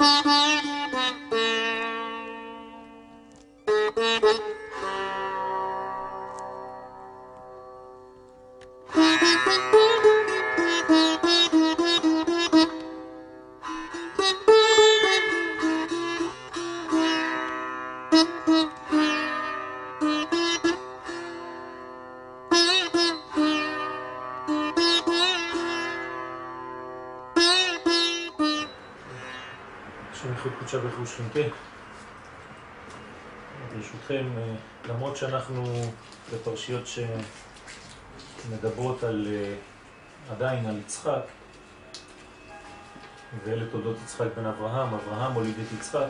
Mm-hmm. שכינתה. ברשותכם, אה, למרות שאנחנו בפרשיות שמדברות על, אה, עדיין על יצחק, ואלה תולדות יצחק בן אברהם, אברהם הוליד את יצחק,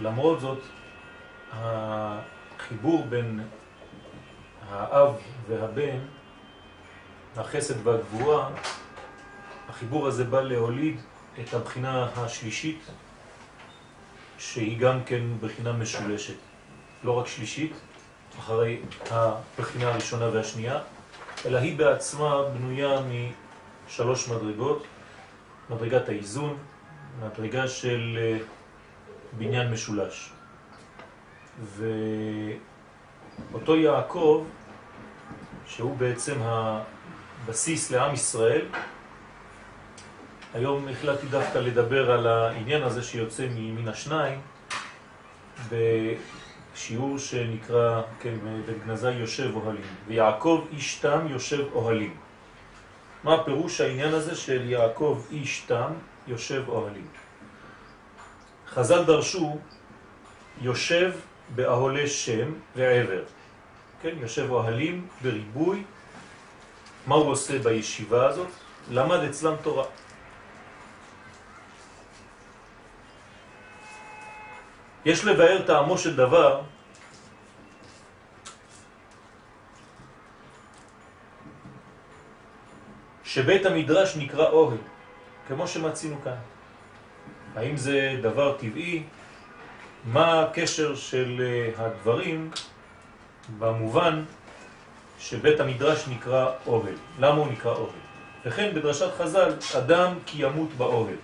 למרות זאת, החיבור בין האב והבן, החסד והגבורה, החיבור הזה בא להוליד את הבחינה השלישית, שהיא גם כן בחינה משולשת, לא רק שלישית, אחרי הבחינה הראשונה והשנייה, אלא היא בעצמה בנויה משלוש מדרגות, מדרגת האיזון, מדרגה של אה, בניין משולש. ואותו יעקב, שהוא בעצם הבסיס לעם ישראל, היום החלטתי דווקא לדבר על העניין הזה שיוצא מן השניים בשיעור שנקרא, כן, בגנזה יושב אוהלים, ויעקב איש תם יושב אוהלים. מה הפירוש העניין הזה של יעקב איש תם יושב אוהלים? חז"ל דרשו יושב באהולי שם ועבר, כן, יושב אוהלים בריבוי. מה הוא עושה בישיבה הזאת? למד אצלם תורה. יש לבאר טעמו של דבר שבית המדרש נקרא אוהל, כמו שמצינו כאן. האם זה דבר טבעי? מה הקשר של אה, הדברים במובן שבית המדרש נקרא אוהל? למה הוא נקרא אוהל? וכן בדרשת חז"ל, אדם כי ימות באוהל.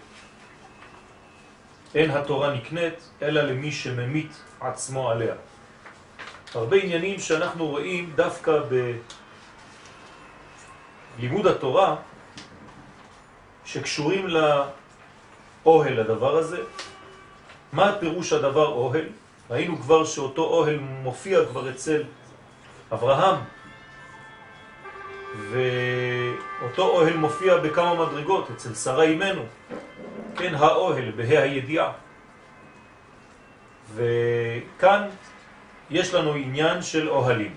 אין התורה נקנית, אלא למי שממית עצמו עליה. הרבה עניינים שאנחנו רואים דווקא בלימוד התורה, שקשורים לאוהל הדבר הזה. מה פירוש הדבר אוהל? ראינו כבר שאותו אוהל מופיע כבר אצל אברהם, ואותו אוהל מופיע בכמה מדרגות, אצל שרה אימנו, כן, האוהל, בה"א הידיעה. וכאן יש לנו עניין של אוהלים.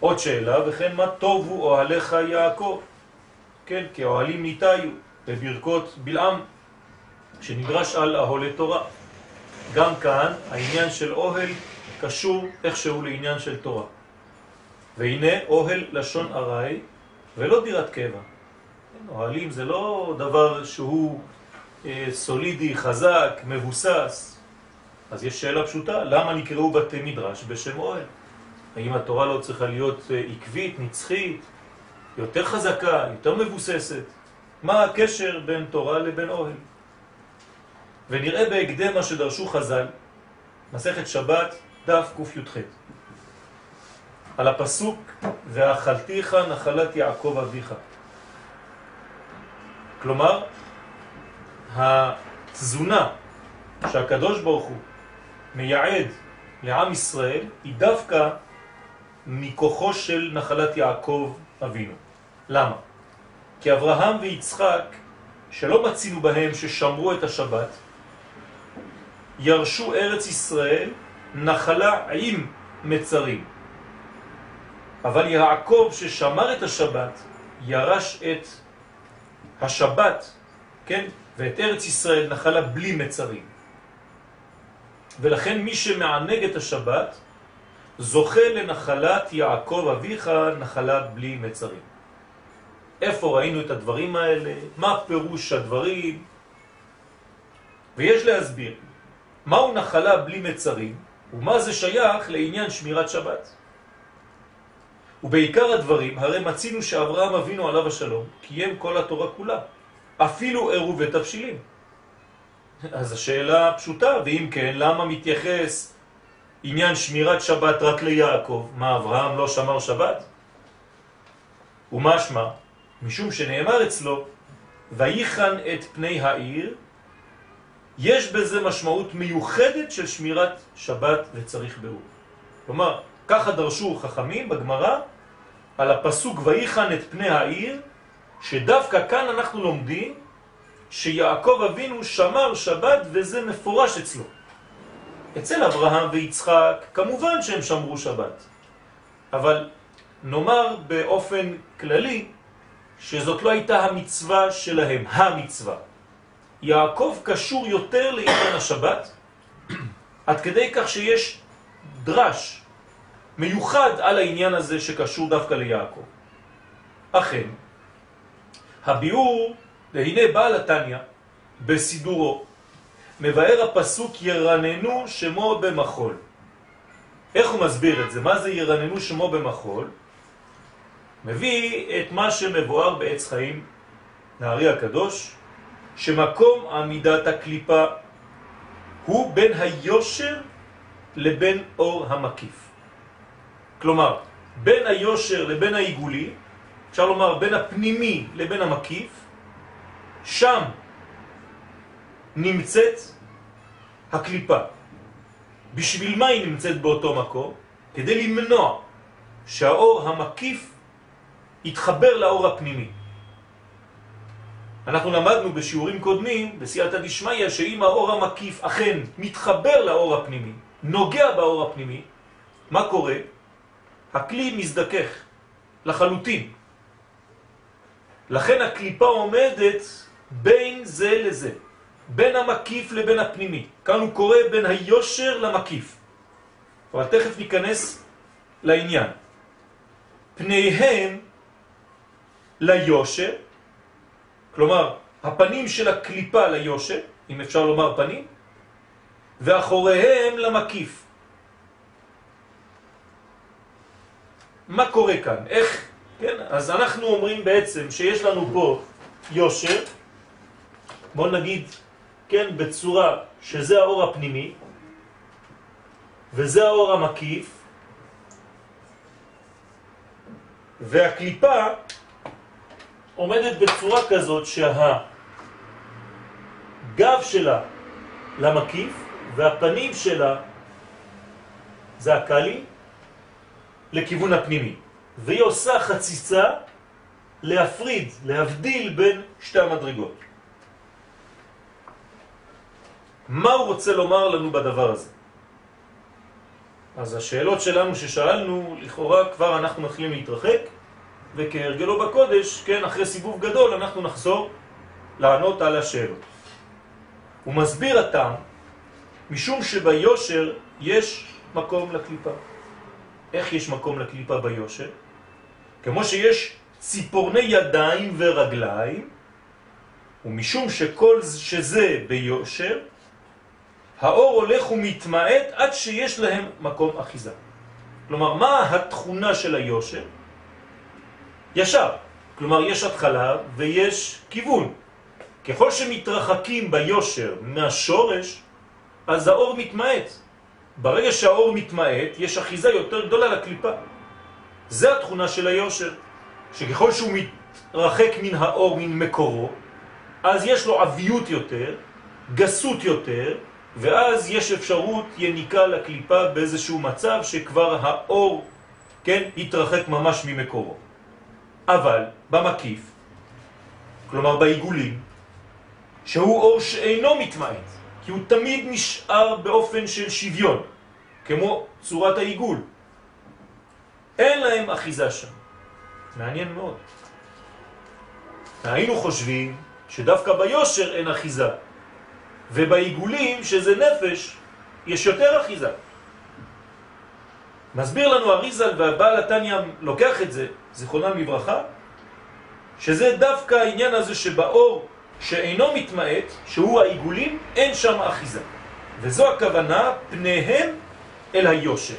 עוד שאלה, וכן מה טובו אוהליך יעקב? כן, כי אוהלים ניתאיו בברכות בלעם, שנדרש על אהולי תורה. גם כאן העניין של אוהל קשור איכשהו לעניין של תורה. והנה אוהל לשון ארעי ולא דירת קבע. אוהלים זה לא דבר שהוא אה, סולידי, חזק, מבוסס. אז יש שאלה פשוטה, למה נקראו בתי מדרש בשם אוהל? האם התורה לא צריכה להיות אה, עקבית, נצחית, יותר חזקה, יותר מבוססת? מה הקשר בין תורה לבין אוהל? ונראה בהקדם מה שדרשו חז"ל, מסכת שבת, דף קי"ח. על הפסוק, ואכלתיך נחלת יעקב אביך. כלומר, התזונה שהקדוש ברוך הוא מייעד לעם ישראל היא דווקא מכוחו של נחלת יעקב אבינו. למה? כי אברהם ויצחק, שלא מצינו בהם ששמרו את השבת, ירשו ארץ ישראל נחלה עם מצרים. אבל יעקב ששמר את השבת ירש את השבת, כן, ואת ארץ ישראל נחלה בלי מצרים. ולכן מי שמענג את השבת זוכה לנחלת יעקב אביך נחלה בלי מצרים. איפה ראינו את הדברים האלה? מה פירוש הדברים? ויש להסביר מהו נחלה בלי מצרים ומה זה שייך לעניין שמירת שבת. ובעיקר הדברים, הרי מצינו שאברהם אבינו עליו השלום קיים כל התורה כולה, אפילו עירוב ותבשילים. אז השאלה פשוטה, ואם כן, למה מתייחס עניין שמירת שבת רק ליעקב? מה, אברהם לא שמר שבת? ומה? משום שנאמר אצלו, ויחן את פני העיר, יש בזה משמעות מיוחדת של שמירת שבת וצריך ברור. כלומר, ככה דרשו חכמים בגמרא על הפסוק ויחן את פני העיר, שדווקא כאן אנחנו לומדים שיעקב אבינו שמר שבת וזה מפורש אצלו. אצל אברהם ויצחק כמובן שהם שמרו שבת, אבל נאמר באופן כללי שזאת לא הייתה המצווה שלהם, המצווה. יעקב קשור יותר לעניין השבת, עד כדי כך שיש דרש מיוחד על העניין הזה שקשור דווקא ליעקב. אכן, הביאור, והנה בעל התניא, בסידורו, מבאר הפסוק ירננו שמו במחול. איך הוא מסביר את זה? מה זה ירננו שמו במחול? מביא את מה שמבואר בעץ חיים, נערי הקדוש, שמקום עמידת הקליפה הוא בין היושר לבין אור המקיף. כלומר, בין היושר לבין העיגולי, אפשר לומר בין הפנימי לבין המקיף, שם נמצאת הקליפה. בשביל מה היא נמצאת באותו מקום? כדי למנוע שהאור המקיף יתחבר לאור הפנימי. אנחנו למדנו בשיעורים קודמים, בסייעתא דשמיא, שאם האור המקיף אכן מתחבר לאור הפנימי, נוגע באור הפנימי, מה קורה? הכלי מזדכך לחלוטין. לכן הקליפה עומדת בין זה לזה, בין המקיף לבין הפנימי. כאן הוא קורא בין היושר למקיף. אבל תכף ניכנס לעניין. פניהם ליושר, כלומר הפנים של הקליפה ליושר, אם אפשר לומר פנים, ואחוריהם למקיף. מה קורה כאן? איך? כן, אז אנחנו אומרים בעצם שיש לנו פה יושר, בוא נגיד, כן, בצורה שזה האור הפנימי, וזה האור המקיף, והקליפה עומדת בצורה כזאת שהגב שלה למקיף והפנים שלה זה הקלי לכיוון הפנימי והיא עושה חציצה להפריד, להבדיל בין שתי המדרגות. מה הוא רוצה לומר לנו בדבר הזה? אז השאלות שלנו ששאלנו, לכאורה כבר אנחנו מתחילים להתרחק, וכהרגלו בקודש, כן, אחרי סיבוב גדול אנחנו נחזור לענות על השאלות. הוא מסביר הטעם, משום שביושר יש מקום לקליפה. איך יש מקום לקליפה ביושר? כמו שיש ציפורני ידיים ורגליים, ומשום שכל שזה ביושר, האור הולך ומתמעט עד שיש להם מקום אחיזה. כלומר, מה התכונה של היושר? ישר. כלומר, יש התחלה ויש כיוון. ככל שמתרחקים ביושר מהשורש, אז האור מתמעט. ברגע שהאור מתמעט, יש אחיזה יותר גדולה לקליפה. זה התכונה של היושר, שככל שהוא מתרחק מן האור, מן מקורו, אז יש לו עביות יותר, גסות יותר, ואז יש אפשרות יניקה לקליפה באיזשהו מצב שכבר האור, כן, יתרחק ממש ממקורו. אבל במקיף, כלומר בעיגולים, שהוא אור שאינו מתמעט, כי הוא תמיד נשאר באופן של שוויון, כמו צורת העיגול. אין להם אחיזה שם. מעניין מאוד. היינו חושבים שדווקא ביושר אין אחיזה, ובעיגולים, שזה נפש, יש יותר אחיזה. מסביר לנו אריזל והבעל התניא לוקח את זה, זיכרונם לברכה, שזה דווקא העניין הזה שבאור שאינו מתמעט, שהוא העיגולים, אין שם אחיזה. וזו הכוונה, פניהם אל היושר.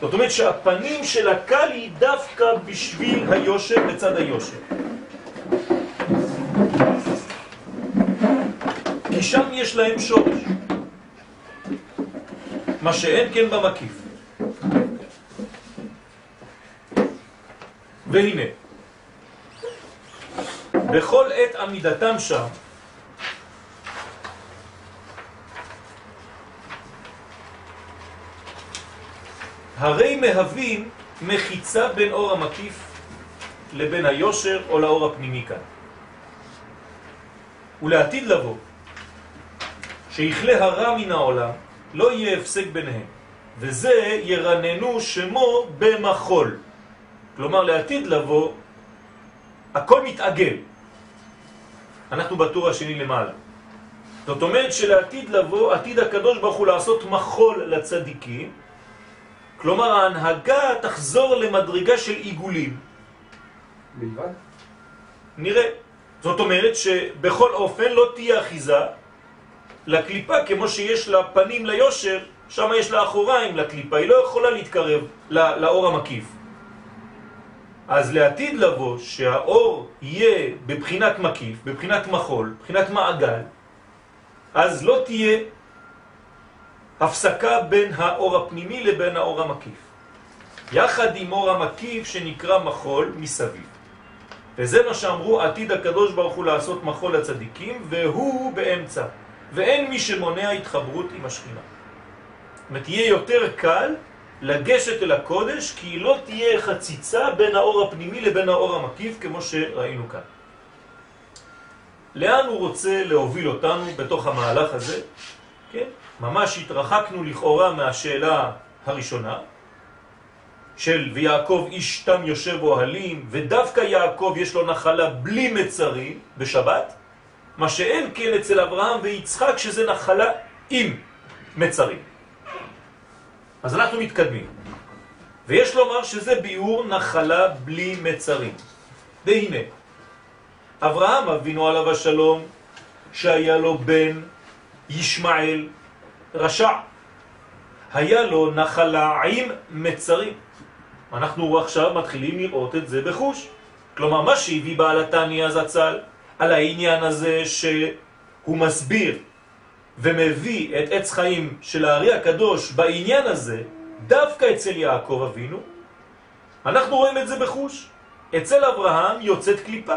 זאת אומרת שהפנים של הקל היא דווקא בשביל היושר, בצד היושר. כי שם יש להם שורש. מה שאין כן במקיף. והנה, בכל עת עמידתם שם, הרי מהווים מחיצה בין אור המקיף לבין היושר או לאור הפנימי כאן. ולעתיד לבוא, שיכלה הרע מן העולם, לא יהיה הפסק ביניהם, וזה ירננו שמו במחול. כלומר, לעתיד לבוא, הכל מתעגל. אנחנו בטור השני למעלה. זאת אומרת שלעתיד לבוא, עתיד הקדוש ברוך הוא לעשות מחול לצדיקים, כלומר ההנהגה תחזור למדרגה של עיגולים. בלבד? נראה. זאת אומרת שבכל אופן לא תהיה אחיזה לקליפה כמו שיש לה פנים ליושר, שם יש לה אחוריים לקליפה, היא לא יכולה להתקרב לאור המקיף. אז לעתיד לבוא שהאור יהיה בבחינת מקיף, בבחינת מחול, בבחינת מעגל, אז לא תהיה הפסקה בין האור הפנימי לבין האור המקיף. יחד עם אור המקיף שנקרא מחול מסביב. וזה מה שאמרו עתיד הקדוש ברוך הוא לעשות מחול לצדיקים, והוא באמצע. ואין מי שמונע התחברות עם השכינה. זאת אומרת, יהיה יותר קל לגשת אל הקודש, כי לא תהיה חציצה בין האור הפנימי לבין האור המקיף, כמו שראינו כאן. לאן הוא רוצה להוביל אותנו בתוך המהלך הזה? כן? ממש התרחקנו לכאורה מהשאלה הראשונה, של ויעקב איש תם יושב אוהלים, ודווקא יעקב יש לו נחלה בלי מצרים בשבת, מה שאין כן אצל אברהם ויצחק שזה נחלה עם מצרים. אז אנחנו מתקדמים. ויש לומר שזה ביאור נחלה בלי מצרים. והנה, אברהם אבינו עליו השלום, שהיה לו בן ישמעאל רשע, היה לו נחלה עם מצרים. אנחנו עכשיו מתחילים לראות את זה בחוש. כלומר, מה שהביא בעל התניא הזצ"ל על העניין הזה שהוא מסביר ומביא את עץ חיים של הארי הקדוש בעניין הזה, דווקא אצל יעקב אבינו, אנחנו רואים את זה בחוש. אצל אברהם יוצאת קליפה.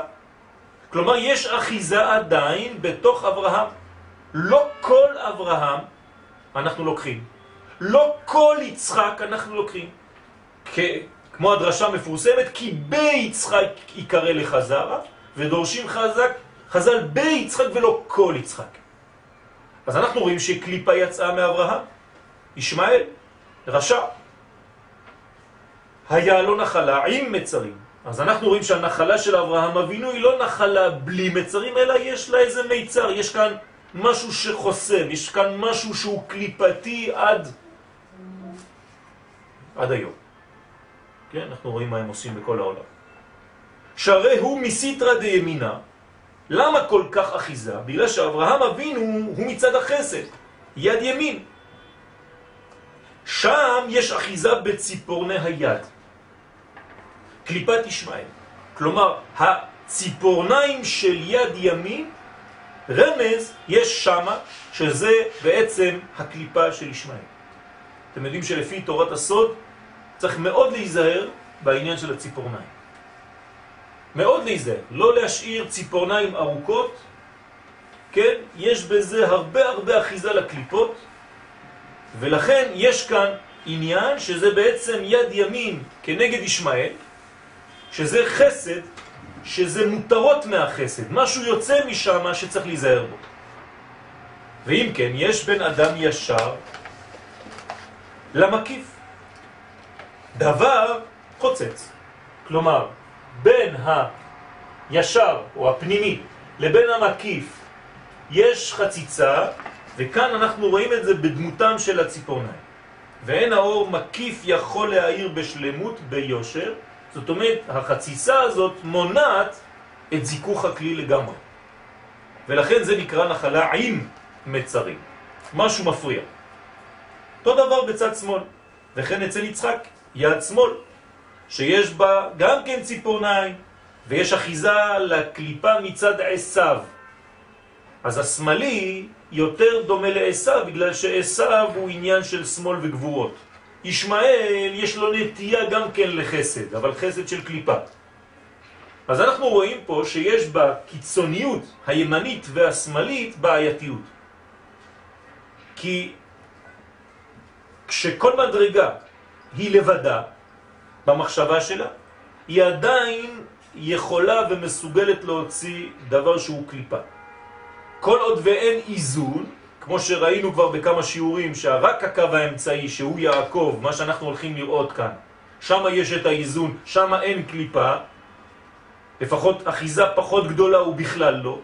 כלומר, יש אחיזה עדיין בתוך אברהם. לא כל אברהם אנחנו לוקחים. לא כל יצחק אנחנו לוקחים. כמו הדרשה מפורסמת, כי ביצחק יקרא לחזרה, ודורשים חזק, חז"ל ביצחק ולא כל יצחק. אז אנחנו רואים שקליפה יצאה מאברהם, ישמעאל, רשע. היה לו נחלה עם מצרים. אז אנחנו רואים שהנחלה של אברהם אבינו היא לא נחלה בלי מצרים, אלא יש לה איזה מיצר, יש כאן משהו שחוסם, יש כאן משהו שהוא קליפתי עד, עד היום. כן, אנחנו רואים מה הם עושים בכל העולם. שהרי הוא מסיטרא דימינה. למה כל כך אחיזה? בגלל שאברהם אבינו הוא מצד החסד, יד ימין. שם יש אחיזה בציפורני היד. קליפת ישמעאל. כלומר, הציפורניים של יד ימין, רמז, יש שם, שזה בעצם הקליפה של ישמעאל. אתם יודעים שלפי תורת הסוד, צריך מאוד להיזהר בעניין של הציפורניים. מאוד להיזהר, לא להשאיר ציפורניים ארוכות, כן? יש בזה הרבה הרבה אחיזה לקליפות, ולכן יש כאן עניין שזה בעצם יד ימין כנגד ישמעאל, שזה חסד, שזה מותרות מהחסד, משהו יוצא משם שצריך להיזהר בו. ואם כן, יש בין אדם ישר למקיף. דבר חוצץ. כלומר, בין הישר או הפנימי לבין המקיף יש חציצה, וכאן אנחנו רואים את זה בדמותם של הציפורניים. ואין האור מקיף יכול להאיר בשלמות ביושר, זאת אומרת, החציצה הזאת מונעת את זיכוך הכלי לגמרי. ולכן זה נקרא נחלה עם מצרים. משהו מפריע. אותו דבר בצד שמאל, וכן אצל יצחק, יד שמאל, שיש בה גם כן ציפורניים, ויש אחיזה לקליפה מצד עשיו. אז השמאלי יותר דומה לעשו, בגלל שעשו הוא עניין של שמאל וגבורות. ישמעאל יש לו נטייה גם כן לחסד, אבל חסד של קליפה. אז אנחנו רואים פה שיש בקיצוניות הימנית והשמאלית בעייתיות. כי כשכל מדרגה היא לבדה במחשבה שלה, היא עדיין יכולה ומסוגלת להוציא דבר שהוא קליפה. כל עוד ואין איזון, כמו שראינו כבר בכמה שיעורים, שרק הקו האמצעי שהוא יעקב, מה שאנחנו הולכים לראות כאן, שם יש את האיזון, שם אין קליפה, לפחות אחיזה פחות גדולה הוא בכלל לא.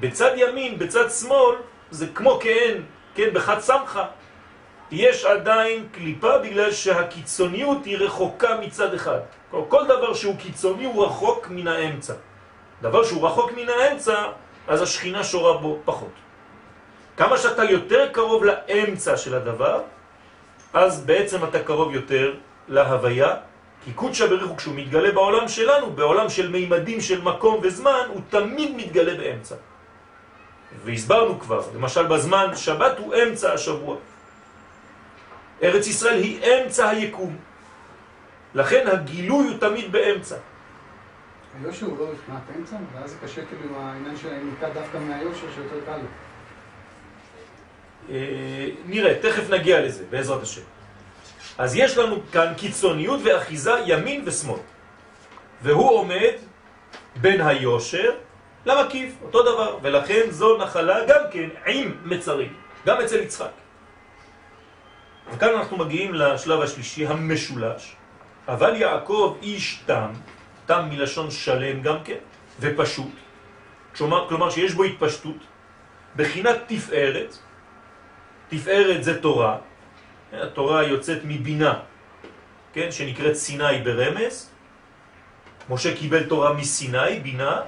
בצד ימין, בצד שמאל, זה כמו כאין, כן, בחד סמכה. יש עדיין קליפה בגלל שהקיצוניות היא רחוקה מצד אחד. כל, דבר שהוא קיצוני הוא רחוק מן האמצע. דבר שהוא רחוק מן האמצע, אז השכינה שורה בו פחות. כמה שאתה יותר קרוב לאמצע של הדבר, אז בעצם אתה קרוב יותר להוויה, כי קודשא בריחו כשהוא מתגלה בעולם שלנו, בעולם של מימדים של מקום וזמן, הוא תמיד מתגלה באמצע. והסברנו כבר, למשל בזמן שבת הוא אמצע השבוע. ארץ ישראל היא אמצע היקום. לכן הגילוי הוא תמיד באמצע. היושר הוא לא מבחינת אמצע, ואז זה קשה כאילו עם העניין של הניקה דווקא מהיושר שיותר קל לו. אה, נראה, תכף נגיע לזה, בעזרת השם. אז יש לנו כאן קיצוניות ואחיזה ימין ושמאל. והוא עומד בין היושר למקיף, אותו דבר, ולכן זו נחלה גם כן עם מצרים, גם אצל יצחק. וכאן אנחנו מגיעים לשלב השלישי, המשולש. אבל יעקב איש תם, תם מלשון שלם גם כן, ופשוט, כלומר, כלומר שיש בו התפשטות, בחינת תפארת, תפארת זה תורה, התורה יוצאת מבינה, כן, שנקראת סיני ברמז, משה קיבל תורה מסיני, בינה,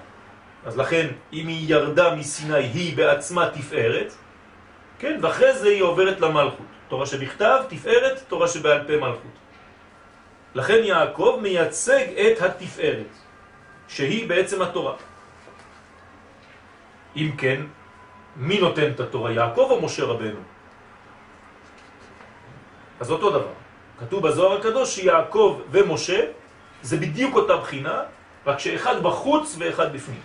אז לכן אם היא ירדה מסיני היא בעצמה תפארת, כן, ואחרי זה היא עוברת למלכות. תורה שבכתב, תפארת, תורה שבעל פה מלכות. לכן יעקב מייצג את התפארת, שהיא בעצם התורה. אם כן, מי נותן את התורה, יעקב או משה רבנו? אז אותו דבר. כתוב בזוהר הקדוש שיעקב ומשה זה בדיוק אותה בחינה, רק שאחד בחוץ ואחד בפנים.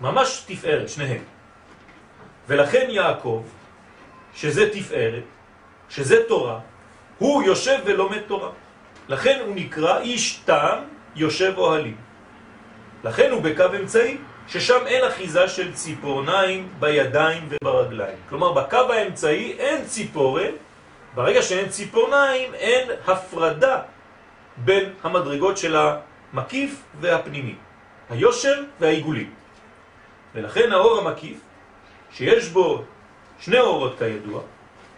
ממש תפארת, שניהם. ולכן יעקב, שזה תפארת, שזה תורה, הוא יושב ולומד תורה. לכן הוא נקרא איש טעם יושב אוהלים. לכן הוא בקו אמצעי, ששם אין אחיזה של ציפורניים בידיים וברגליים. כלומר, בקו האמצעי אין ציפורן, ברגע שאין ציפורניים אין הפרדה בין המדרגות של המקיף והפנימי, היושר והעיגולים. ולכן האור המקיף, שיש בו שני אורות כידוע,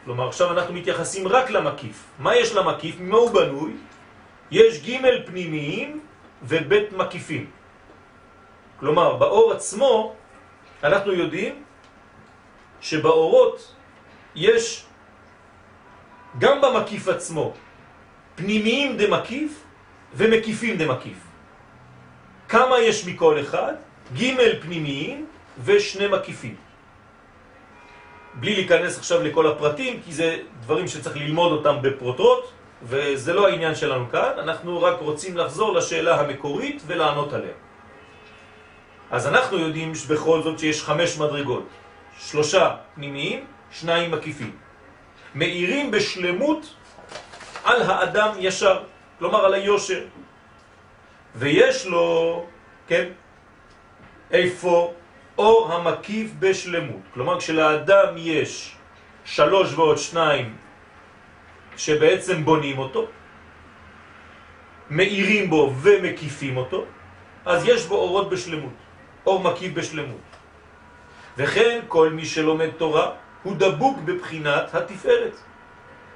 כלומר עכשיו אנחנו מתייחסים רק למקיף. מה יש למקיף? ממה הוא בנוי? יש ג' פנימיים וב' מקיפים. כלומר, באור עצמו אנחנו יודעים שבאורות יש גם במקיף עצמו פנימיים דמקיף ומקיפים דמקיף. כמה יש מכל אחד? ג' פנימיים ושני מקיפים. בלי להיכנס עכשיו לכל הפרטים, כי זה דברים שצריך ללמוד אותם בפרוטרוט, וזה לא העניין שלנו כאן, אנחנו רק רוצים לחזור לשאלה המקורית ולענות עליה. אז אנחנו יודעים בכל זאת שיש חמש מדרגות, שלושה פנימיים, שניים מקיפים. מאירים בשלמות על האדם ישר, כלומר על היושר. ויש לו, כן, איפה אור המקיף בשלמות. כלומר, כשלאדם יש שלוש ועוד שניים שבעצם בונים אותו, מאירים בו ומקיפים אותו, אז יש בו אורות בשלמות, אור מקיף בשלמות. וכן כל מי שלומד תורה הוא דבוק בבחינת התפארת,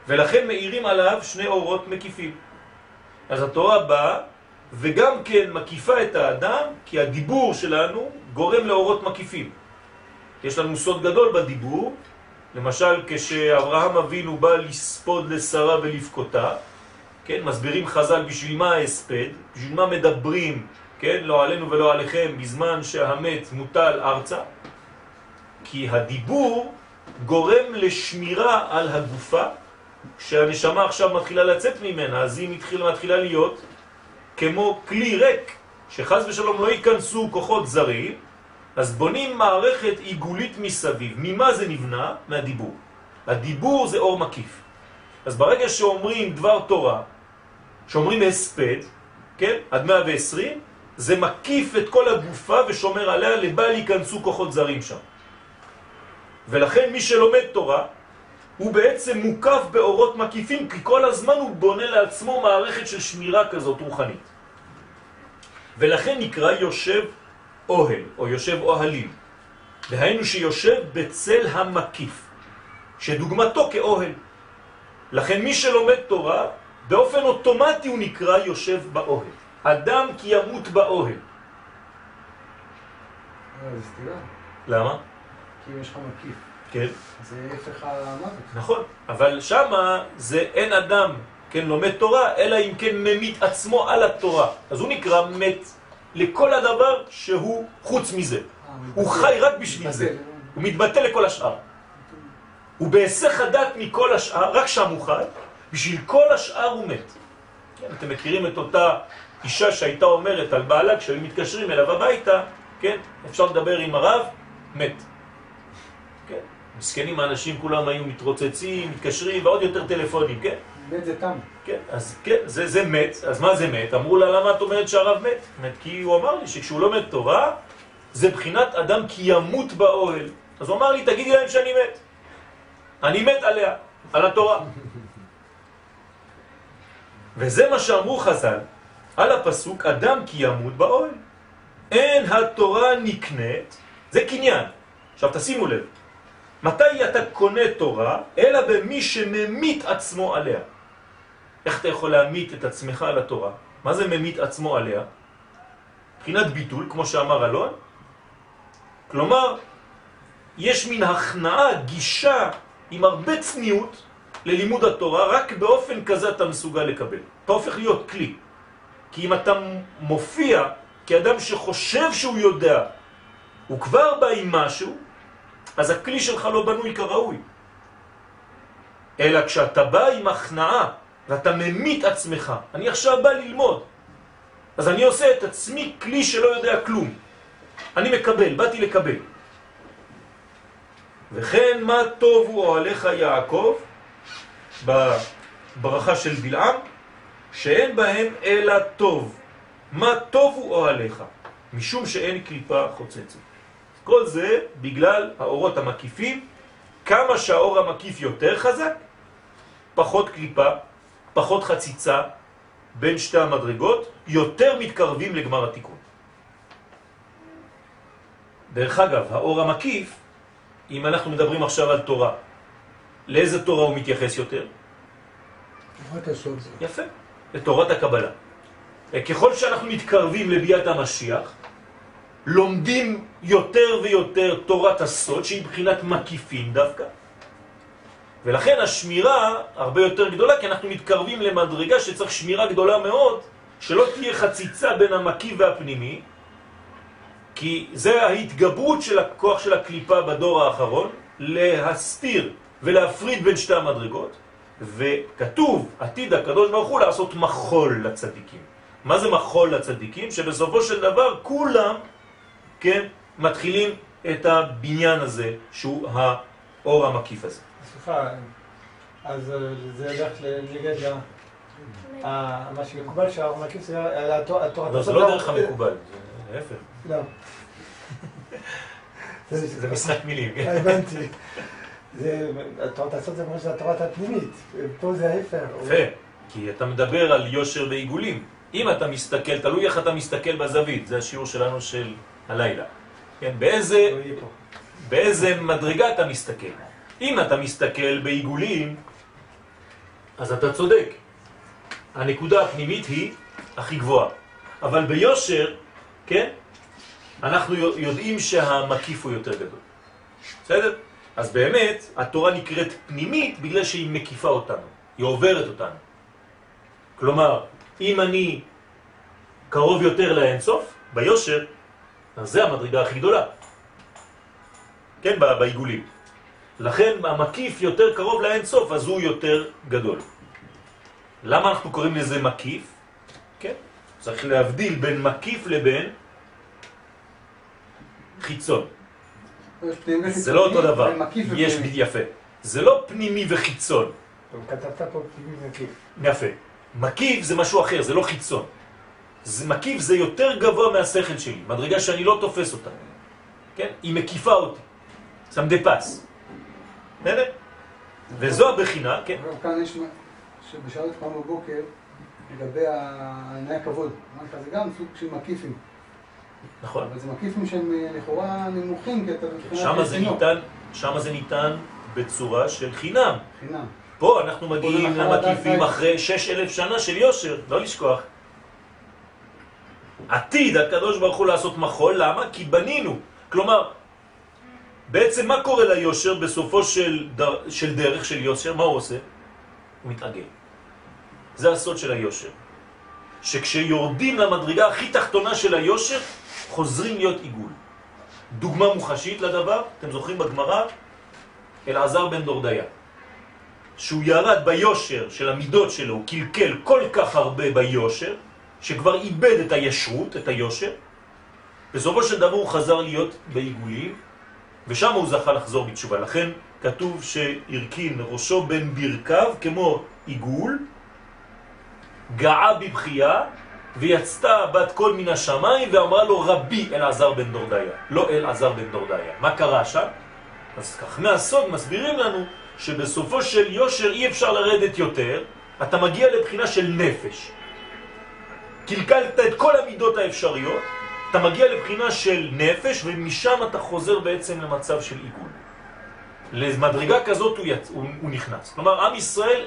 ולכן מאירים עליו שני אורות מקיפים. אז התורה באה וגם כן מקיפה את האדם, כי הדיבור שלנו גורם לאורות מקיפים. יש לנו סוד גדול בדיבור, למשל כשאברהם אבינו בא לספוד לשרה ולבכותה, כן, מסבירים חז"ל בשביל מה ההספד, בשביל מה מדברים? כן, לא עלינו ולא עליכם, בזמן שהמת מוטל ארצה, כי הדיבור גורם לשמירה על הגופה, כשהנשמה עכשיו מתחילה לצאת ממנה, אז היא מתחילה, מתחילה להיות כמו כלי ריק, שחז ושלום לא ייכנסו כוחות זרים, אז בונים מערכת עיגולית מסביב. ממה זה נבנה? מהדיבור. הדיבור זה אור מקיף. אז ברגע שאומרים דבר תורה, שאומרים הספד, כן, עד 120, זה מקיף את כל הגופה ושומר עליה לבל ייכנסו כוחות זרים שם. ולכן מי שלומד תורה, הוא בעצם מוקף באורות מקיפים, כי כל הזמן הוא בונה לעצמו מערכת של שמירה כזאת רוחנית. ולכן נקרא יושב אוהל, או יושב אוהלים. דהיינו שיושב בצל המקיף, שדוגמתו כאוהל. לכן מי שלומד תורה, באופן אוטומטי הוא נקרא יושב באוהל. אדם כי ימות באוהל. אה, זה סתירה. למה? כי אם יש לך מקיף. כן. זה הפך המוות. נכון, אבל שמה זה אין אדם, כן, לומד תורה, אלא אם כן ממית עצמו על התורה. אז הוא נקרא מת לכל הדבר שהוא חוץ מזה. אה, הוא. חי רק בשביל זה. הוא מתבטא לכל השאר. הוא בהיסח הדת מכל השאר, רק שם הוא חי, בשביל כל השאר הוא מת. כן, אתם מכירים את אותה אישה שהייתה אומרת על בעלה כשהיו מתקשרים אליו הביתה, כן, אפשר לדבר עם הרב, מת. כן, מסכנים האנשים כולם היו מתרוצצים, מתקשרים ועוד יותר טלפונים, כן? מת זה תם. כן, אז כן, זה, זה מת, אז מה זה מת? אמרו לה, למה את אומרת שהרב מת? מת כי הוא אמר לי שכשהוא לומד תורה, זה בחינת אדם כי ימות באוהל. אז הוא אמר לי, תגידי להם שאני מת. אני מת עליה, על התורה. וזה מה שאמרו חז"ל על הפסוק, אדם כי ימות באוהל. אין התורה נקנית, זה קניין. עכשיו תשימו לב, מתי אתה קונה תורה? אלא במי שממית עצמו עליה. איך אתה יכול להמית את עצמך על התורה? מה זה ממית עצמו עליה? מבחינת ביטול, כמו שאמר אלון. כלומר, יש מין הכנעה, גישה עם הרבה צניעות ללימוד התורה, רק באופן כזה אתה מסוגל לקבל. אתה הופך להיות כלי. כי אם אתה מופיע כאדם שחושב שהוא יודע, הוא כבר בא עם משהו, אז הכלי שלך לא בנוי כראוי. אלא כשאתה בא עם הכנעה ואתה ממית עצמך, אני עכשיו בא ללמוד, אז אני עושה את עצמי כלי שלא יודע כלום. אני מקבל, באתי לקבל. וכן מה טוב הוא אוהליך יעקב בברכה של בלעם, שאין בהם אלא טוב. מה טוב הוא אוהליך, משום שאין קליפה חוצצת. כל זה בגלל האורות המקיפים, כמה שהאור המקיף יותר חזק, פחות קליפה, פחות חציצה בין שתי המדרגות, יותר מתקרבים לגמר התיקון. דרך אגב, האור המקיף, אם אנחנו מדברים עכשיו על תורה, לאיזה תורה הוא מתייחס יותר? תורת הסוד. יפה, לתורת הקבלה. ככל שאנחנו מתקרבים לביאת המשיח, לומדים יותר ויותר תורת הסוד, שהיא בחינת מקיפים דווקא. ולכן השמירה הרבה יותר גדולה, כי אנחנו מתקרבים למדרגה שצריך שמירה גדולה מאוד, שלא תהיה חציצה בין המקיף והפנימי, כי זה ההתגברות של הכוח של הקליפה בדור האחרון, להסתיר ולהפריד בין שתי המדרגות, וכתוב, עתיד הקדוש ברוך הוא לעשות מחול לצדיקים. מה זה מחול לצדיקים? שבסופו של דבר כולם, כן, מתחילים את הבניין הזה, שהוא האור המקיף הזה. אז אה, זה הולך נגד ה- ה- מה שמקובל שהאור מקיף זה על התור- התורת לא, זה. לא דרך המקובל, זה להפך. לא. זה משחק מילים, כן? הבנתי. זה, התורת הסוד זה שזה התורת הפנימית, פה זה ההפך. יפה, כי אתה מדבר על יושר ועיגולים. אם אתה מסתכל, תלוי איך אתה מסתכל בזווית, זה השיעור שלנו של הלילה. כן, באיזה, לא. באיזה מדרגה אתה מסתכל. אם אתה מסתכל בעיגולים, אז אתה צודק. הנקודה הפנימית היא הכי גבוהה. אבל ביושר, כן, אנחנו יודעים שהמקיף הוא יותר גדול. בסדר? אז באמת, התורה נקראת פנימית בגלל שהיא מקיפה אותנו, היא עוברת אותנו. כלומר, אם אני קרוב יותר לאינסוף, ביושר, אז זה המדרגה הכי גדולה. כן, בעיגולים. לכן המקיף יותר קרוב לאינסוף, אז הוא יותר גדול. למה אנחנו קוראים לזה מקיף? כן, צריך להבדיל בין מקיף לבין חיצון. זה לא אותו דבר, יש יפה. זה לא פנימי וחיצון. כתבת פה פנימי ומקיף. יפה. מקיף זה משהו אחר, זה לא חיצון. זה מקיף זה יותר גבוה מהשכל שלי, מדרגה שאני לא תופס אותה. כן? היא מקיפה אותי. שם דה פס. בסדר? וזו הבחינה, כן? כאן יש, שבשאלת פעם בבוקר, לגבי עיני הכבוד, אמרת, זה גם סוג של מקיפים. נכון. אבל זה מקיפים שהם אה, לכאורה נמוכים, כי אתה... שם זה ניתן, שם זה ניתן בצורה של חינם. חינם. פה אנחנו מגיעים למקיפים אחרי שש אלף שנה של יושר, לא לשכוח. עתיד הקדוש ברוך הוא לעשות מחול, למה? כי בנינו. כלומר, בעצם מה קורה ליושר בסופו של, דר, של דרך של יושר? מה הוא עושה? הוא מתעגל. זה הסוד של היושר. שכשיורדים למדרגה הכי תחתונה של היושר, חוזרים להיות עיגול. דוגמה מוחשית לדבר, אתם זוכרים בגמרא? אלעזר בן דורדיה. שהוא ירד ביושר של המידות שלו, הוא קלקל כל כך הרבה ביושר, שכבר איבד את הישרות, את היושר, בסופו של דבר הוא חזר להיות בעיגולים, ושם הוא זכה לחזור בתשובה. לכן כתוב שהרכין ראשו בין ברכיו כמו עיגול, גאה בבחייה, ויצתה בת קול מן השמיים ואמרה לו רבי אלעזר בן דורדיה, לא אלעזר בן דורדיה. מה קרה שם? אז כך מהסוד מסבירים לנו שבסופו של יושר אי אפשר לרדת יותר, אתה מגיע לבחינה של נפש. קלקלת את כל המידות האפשריות, אתה מגיע לבחינה של נפש, ומשם אתה חוזר בעצם למצב של עיגול. למדרגה כזאת הוא, יצ... הוא, הוא נכנס. כלומר, עם ישראל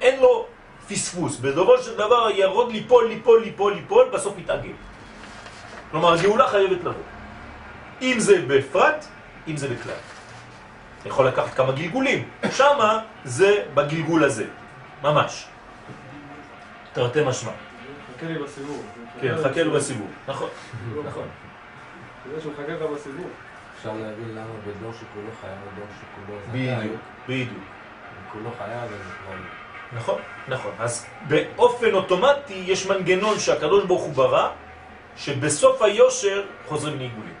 אין לו פספוס. בדובו של דבר ירוד ליפול, ליפול, ליפול, ליפול, בסוף מתעגל. כלומר, הגאולה חייבת לבוא. אם זה בפרט, אם זה בכלל. יכול לקחת כמה גלגולים. שמה זה בגלגול הזה, ממש. תרתי משמע. חכה לי בסיבוב. כן, חכה לו בסיבוב. נכון, נכון. אתה יודע שהוא מחכה לך בסיבוב. אפשר להבין למה בדור שכולו חיה ודור שכולו בדיוק, בדיוק. כולו וזה כבר... נכון, נכון. אז באופן אוטומטי יש מנגנון שהקדוש ברוך הוא ברא, שבסוף היושר חוזרים לעיגולים.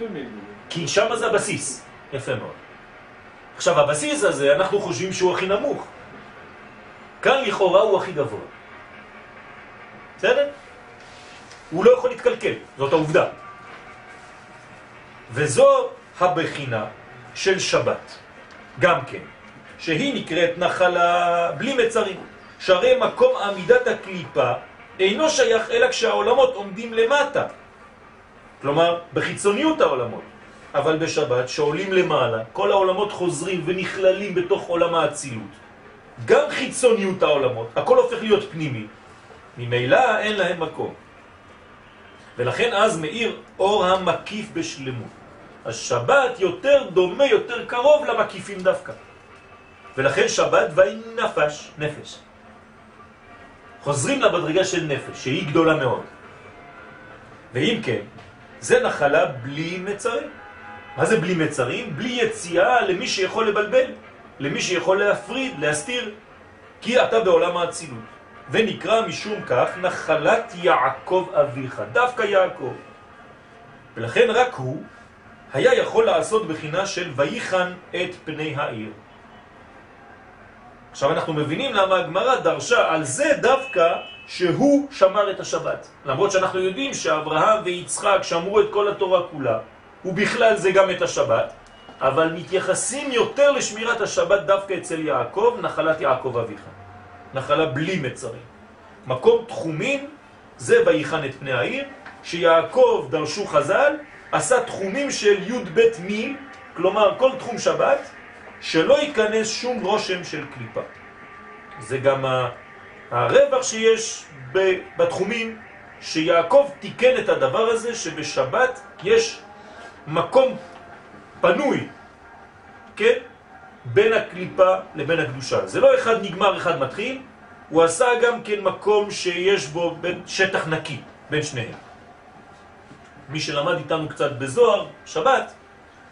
מעיגולים. כי שם זה הבסיס. יפה מאוד. עכשיו, הבסיס הזה, אנחנו חושבים שהוא הכי נמוך. כאן לכאורה הוא הכי גבוה. בסדר? הוא לא יכול להתקלקל, זאת העובדה. וזו הבחינה של שבת, גם כן, שהיא נקראת נחלה בלי מצרים, שהרי מקום עמידת הקליפה אינו שייך אלא כשהעולמות עומדים למטה, כלומר בחיצוניות העולמות, אבל בשבת שעולים למעלה, כל העולמות חוזרים ונכללים בתוך עולם האצילות. גם חיצוניות העולמות, הכל הופך להיות פנימי, ממילא אין להם מקום. ולכן אז מאיר אור המקיף בשלמות. השבת יותר דומה, יותר קרוב למקיפים דווקא. ולכן שבת ואי נפש, נפש. חוזרים לבדרגה של נפש, שהיא גדולה מאוד. ואם כן, זה נחלה בלי מצרים. מה זה בלי מצרים? בלי יציאה למי שיכול לבלבל, למי שיכול להפריד, להסתיר, כי אתה בעולם האצילות. ונקרא משום כך נחלת יעקב אביך, דווקא יעקב. ולכן רק הוא היה יכול לעשות בחינה של ויחן את פני העיר. עכשיו אנחנו מבינים למה הגמרא דרשה על זה דווקא שהוא שמר את השבת. למרות שאנחנו יודעים שאברהם ויצחק שמרו את כל התורה כולה, ובכלל זה גם את השבת, אבל מתייחסים יותר לשמירת השבת דווקא אצל יעקב, נחלת יעקב אביך. נחלה בלי מצרים. מקום תחומים זה ויחן את פני העיר, שיעקב דרשו חז"ל, עשה תחומים של י' ב' מיל, כלומר כל תחום שבת, שלא ייכנס שום רושם של קליפה. זה גם הרווח שיש בתחומים, שיעקב תיקן את הדבר הזה, שבשבת יש מקום פנוי, כן? בין הקליפה לבין הקדושה. זה לא אחד נגמר, אחד מתחיל, הוא עשה גם כן מקום שיש בו בין שטח נקי בין שניהם. מי שלמד איתנו קצת בזוהר, שבת,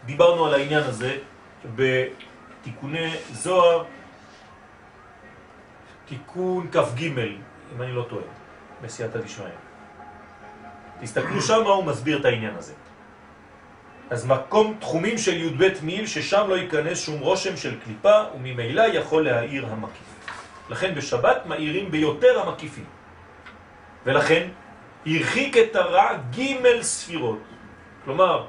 דיברנו על העניין הזה בתיקוני זוהר, תיקון כ"ג, אם אני לא טועה, בסייעתא דשמיא. תסתכלו שם הוא מסביר את העניין הזה. אז מקום תחומים של י"ב מיל ששם לא ייכנס שום רושם של קליפה וממילא יכול להאיר המקיף. לכן בשבת מאירים ביותר המקיפים. ולכן הרחיק את הרע ג' ספירות. כלומר,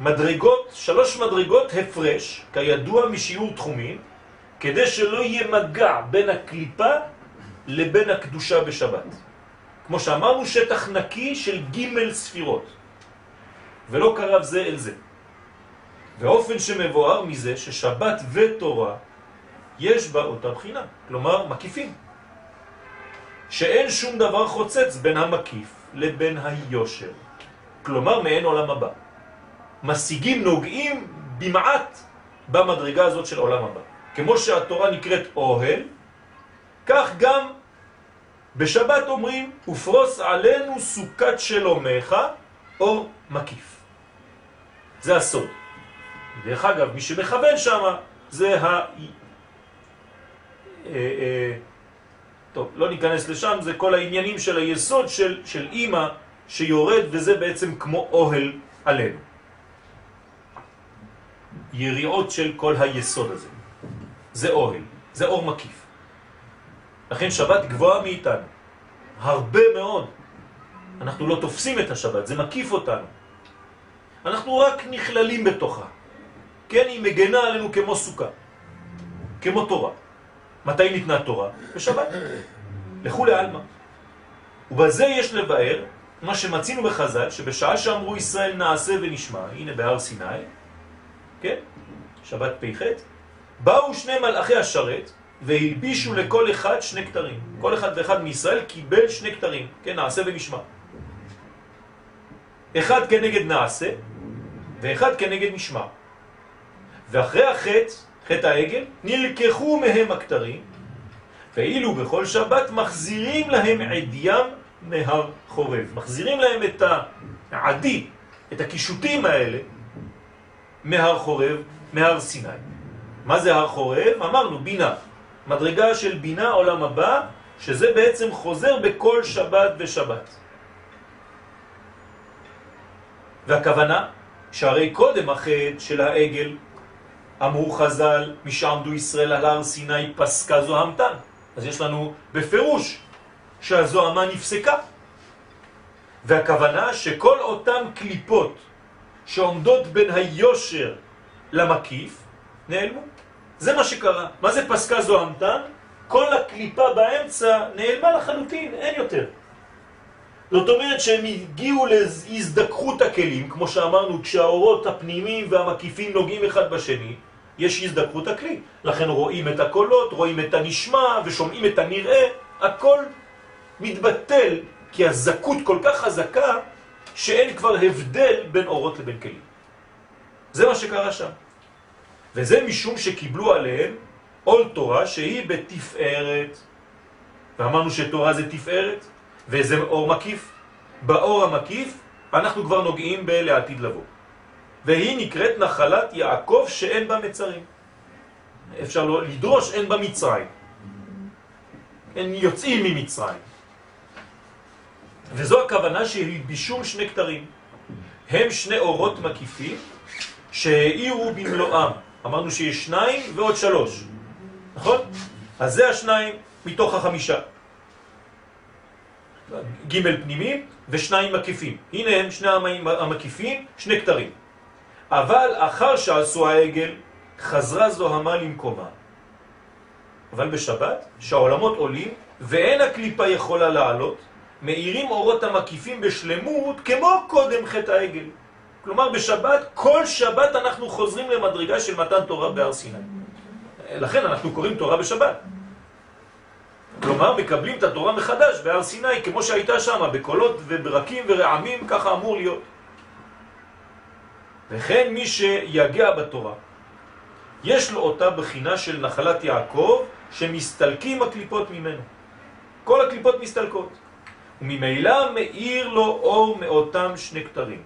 מדרגות, שלוש מדרגות הפרש, כידוע משיעור תחומים, כדי שלא יהיה מגע בין הקליפה לבין הקדושה בשבת. כמו שאמרנו, שטח נקי של ג' ספירות, ולא קרב זה אל זה. באופן שמבואר מזה ששבת ותורה יש בה אותה בחינה, כלומר מקיפים. שאין שום דבר חוצץ בין המקיף לבין היושר, כלומר מעין עולם הבא. משיגים נוגעים במעט במדרגה הזאת של עולם הבא. כמו שהתורה נקראת אוהל, כך גם בשבת אומרים, ופרוס עלינו סוכת שלומך, אור מקיף. זה הסוד. דרך אגב, מי שמכוון שם זה ה... אה, אה, טוב, לא ניכנס לשם, זה כל העניינים של היסוד של, של אימא שיורד, וזה בעצם כמו אוהל עלינו. יריעות של כל היסוד הזה. זה אוהל, זה אור מקיף. לכן שבת גבוהה מאיתנו, הרבה מאוד. אנחנו לא תופסים את השבת, זה מקיף אותנו. אנחנו רק נכללים בתוכה. כן, היא מגנה עלינו כמו סוכה, כמו תורה. מתי ניתנה תורה? בשבת. לכו לעלמא. ובזה יש לבאר מה שמצינו בחז"ל, שבשעה שאמרו ישראל נעשה ונשמע, הנה בהר סיני, כן, שבת פ"ח, באו שני מלאכי השרת והלבישו לכל אחד שני כתרים. כל אחד ואחד מישראל קיבל שני כתרים, כן, נעשה ונשמע. אחד כנגד נעשה ואחד כנגד נשמע. ואחרי החטא, חטא העגל, נלקחו מהם הכתרים, ואילו בכל שבת מחזירים להם עדיים מהר חורב. מחזירים להם את העדי, את הקישוטים האלה, מהר חורב, מהר סיני. מה זה הר חורב? אמרנו, בינה. מדרגה של בינה עולם הבא, שזה בעצם חוזר בכל שבת ושבת. והכוונה, שהרי קודם החטא של העגל, אמרו חז"ל, משעמדו ישראל על הר סיני פסקה זוהמתן. אז יש לנו בפירוש שהזוהמה נפסקה. והכוונה שכל אותם קליפות שעומדות בין היושר למקיף, נעלמו. זה מה שקרה. מה זה פסקה זוהמתן? כל הקליפה באמצע נעלמה לחלוטין, אין יותר. זאת אומרת שהם הגיעו להזדככות הכלים, כמו שאמרנו, כשהאורות הפנימיים והמקיפים נוגעים אחד בשני, יש הזדככות הכלי. לכן רואים את הקולות, רואים את הנשמע ושומעים את הנראה, הכל מתבטל, כי הזכות כל כך חזקה, שאין כבר הבדל בין אורות לבין כלים. זה מה שקרה שם. וזה משום שקיבלו עליהם עול תורה שהיא בתפארת. ואמרנו שתורה זה תפארת, וזה אור מקיף. באור המקיף אנחנו כבר נוגעים בלעתיד לבוא. והיא נקראת נחלת יעקב שאין בה מצרים. אפשר לא לדרוש, אין בה מצרים. הם יוצאים ממצרים. וזו הכוונה שהלבישום שני כתרים. הם שני אורות מקיפים שהאירו במלואם. אמרנו שיש שניים ועוד שלוש, נכון? אז זה השניים מתוך החמישה. ג' פנימי ושניים מקיפים. הנה הם שני המקיפים, שני כתרים. אבל אחר שעשו העגל, חזרה זוהמה למקומה. אבל בשבת, שהעולמות עולים ואין הקליפה יכולה לעלות, מאירים אורות המקיפים בשלמות כמו קודם חטא העגל. כלומר בשבת, כל שבת אנחנו חוזרים למדרגה של מתן תורה בהר סיני. לכן אנחנו קוראים תורה בשבת. כלומר מקבלים את התורה מחדש בהר סיני כמו שהייתה שם, בקולות וברקים ורעמים, ככה אמור להיות. וכן מי שיגע בתורה, יש לו אותה בחינה של נחלת יעקב שמסתלקים הקליפות ממנו. כל הקליפות מסתלקות. וממילא מאיר לו אור מאותם שני כתרים.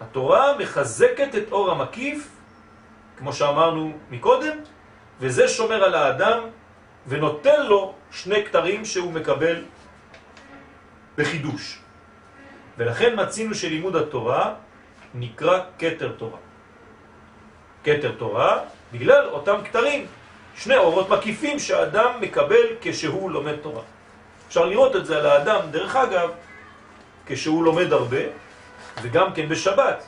התורה מחזקת את אור המקיף, כמו שאמרנו מקודם, וזה שומר על האדם ונותן לו שני כתרים שהוא מקבל בחידוש. ולכן מצינו שלימוד התורה נקרא כתר תורה. כתר תורה בגלל אותם כתרים, שני אורות מקיפים שאדם מקבל כשהוא לומד תורה. אפשר לראות את זה על האדם, דרך אגב, כשהוא לומד הרבה, וגם כן בשבת.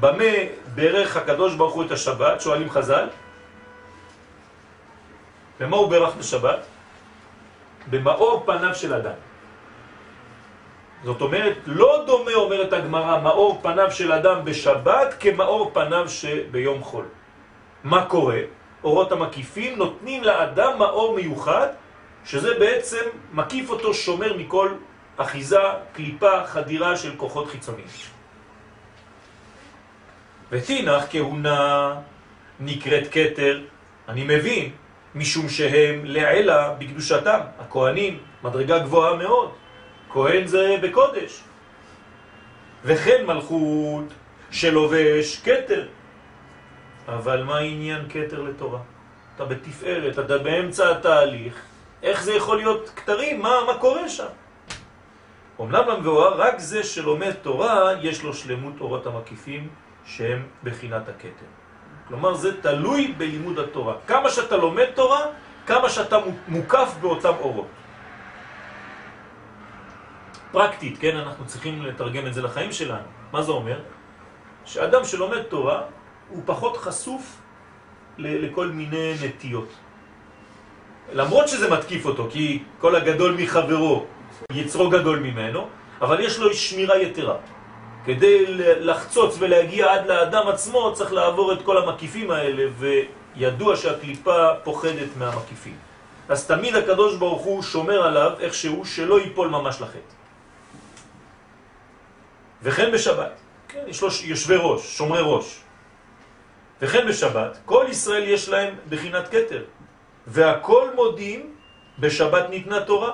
במה ברך הקדוש ברוך הוא את השבת, שואלים חז"ל? במה הוא ברך בשבת? במאור פניו של אדם. זאת אומרת, לא דומה, אומרת הגמרא, מאור פניו של אדם בשבת כמאור פניו שביום חול. מה קורה? אורות המקיפים נותנים לאדם מאור מיוחד, שזה בעצם מקיף אותו שומר מכל אחיזה, קליפה, חדירה של כוחות חיצוניים. ותינח כהונה נקראת כתר, אני מבין, משום שהם לעלה בקדושתם, הכהנים, מדרגה גבוהה מאוד. כהן זה בקודש. וכן מלכות שלובש כתר. אבל מה העניין כתר לתורה? אתה בתפארת, אתה באמצע התהליך, איך זה יכול להיות כתרים? מה, מה קורה שם? אמנם למבואר, רק זה שלומד תורה, יש לו שלמות אורות המקיפים שהם בחינת הכתר. כלומר, זה תלוי בלימוד התורה. כמה שאתה לומד תורה, כמה שאתה מוקף באותם אורות. פרקטית, כן, אנחנו צריכים לתרגם את זה לחיים שלנו. מה זה אומר? שאדם שלומד תורה הוא פחות חשוף לכל מיני נטיות. למרות שזה מתקיף אותו, כי כל הגדול מחברו יצרו גדול ממנו, אבל יש לו שמירה יתרה. כדי לחצוץ ולהגיע עד לאדם עצמו צריך לעבור את כל המקיפים האלה, וידוע שהקליפה פוחדת מהמקיפים. אז תמיד הקדוש ברוך הוא שומר עליו איכשהו שלא ייפול ממש לחטא. וכן בשבת, כן, יש לו יושבי ראש, שומרי ראש. וכן בשבת, כל ישראל יש להם בחינת כתר, והכל מודים בשבת ניתנה תורה.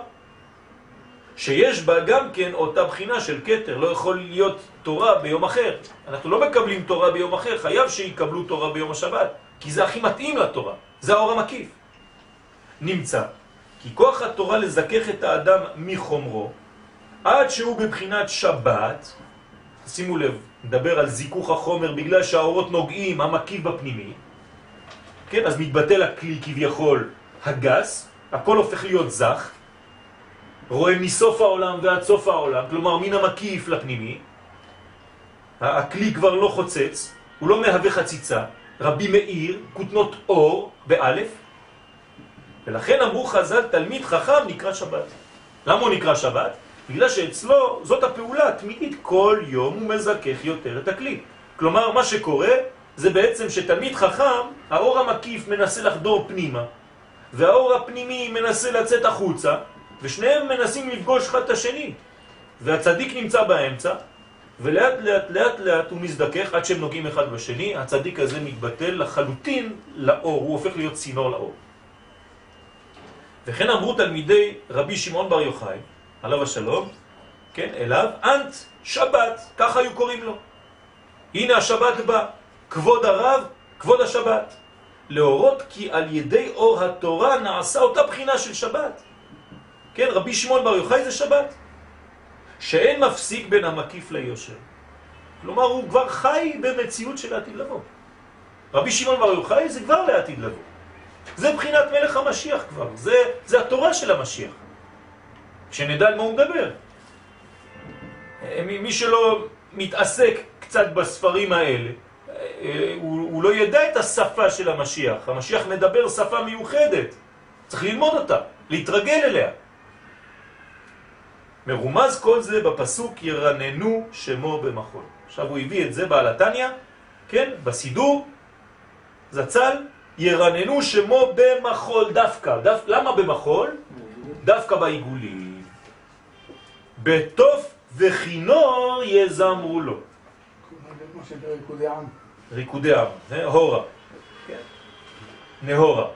שיש בה גם כן אותה בחינה של כתר, לא יכול להיות תורה ביום אחר. אנחנו לא מקבלים תורה ביום אחר, חייב שיקבלו תורה ביום השבת, כי זה הכי מתאים לתורה, זה האור המקיף. נמצא כי כוח התורה לזכך את האדם מחומרו, עד שהוא בבחינת שבת, שימו לב, נדבר על זיכוך החומר בגלל שהאורות נוגעים, המקיף בפנימי, כן, אז מתבטל הכלי כביכול הגס, הכל הופך להיות זך, רואה מסוף העולם ועד סוף העולם, כלומר מן המקיף לפנימי, הכלי כבר לא חוצץ, הוא לא מהווה חציצה, רבי מאיר, כותנות אור, באלף, ולכן אמרו חז"ל, תלמיד חכם נקרא שבת. למה הוא נקרא שבת? בגלל שאצלו זאת הפעולה התמידית, כל יום הוא מזכך יותר את הכלי. כלומר, מה שקורה זה בעצם שתלמיד חכם, האור המקיף מנסה לחדור פנימה, והאור הפנימי מנסה לצאת החוצה, ושניהם מנסים לפגוש אחד את השני. והצדיק נמצא באמצע, ולאט לאט לאט לאט הוא מזדכך עד שהם נוגעים אחד בשני, הצדיק הזה מתבטל לחלוטין לאור, הוא הופך להיות צינור לאור. וכן אמרו תלמידי רבי שמעון בר יוחאי, עליו השלום, כן, אליו, אנט שבת, ככה היו קוראים לו. הנה השבת בא, כבוד הרב, כבוד השבת. להורות כי על ידי אור התורה נעשה אותה בחינה של שבת. כן, רבי שמעון בר יוחאי זה שבת. שאין מפסיק בין המקיף ליושר. כלומר, הוא כבר חי במציאות של העתיד לבוא. רבי שמעון בר יוחאי זה כבר לעתיד לבוא. זה בחינת מלך המשיח כבר, זה, זה התורה של המשיח. שנדע על מה הוא מדבר. מי שלא מתעסק קצת בספרים האלה, הוא, הוא לא ידע את השפה של המשיח. המשיח מדבר שפה מיוחדת, צריך ללמוד אותה, להתרגל אליה. מרומז כל זה בפסוק ירננו שמו במחול. עכשיו הוא הביא את זה בעל התניא, כן, בסידור, זצ"ל, ירננו שמו במחול דווקא. דו, למה במחול? דווקא בעיגולים. בתוף וכינור יזמרו לו. ריקודי עם, הורה, כן? נהורה.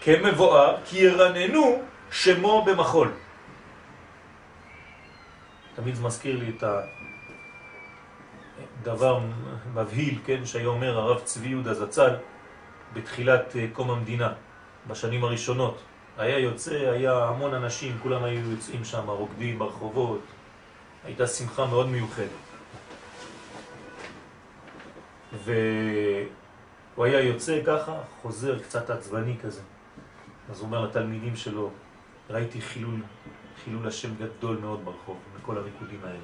כמבואר, כי ירננו שמו במחול. תמיד זה מזכיר לי את הדבר מבהיל, כן, שהיה אומר הרב צבי יהודה זצ"ל בתחילת אה, קום המדינה, בשנים הראשונות. היה יוצא, היה המון אנשים, כולם היו יוצאים שם, רוקדים ברחובות, הייתה שמחה מאוד מיוחדת. והוא היה יוצא ככה, חוזר קצת עצבני כזה. אז הוא אומר לתלמידים שלו, ראיתי חילול, חילול השם גדול מאוד ברחוב, בכל הריקודים האלה.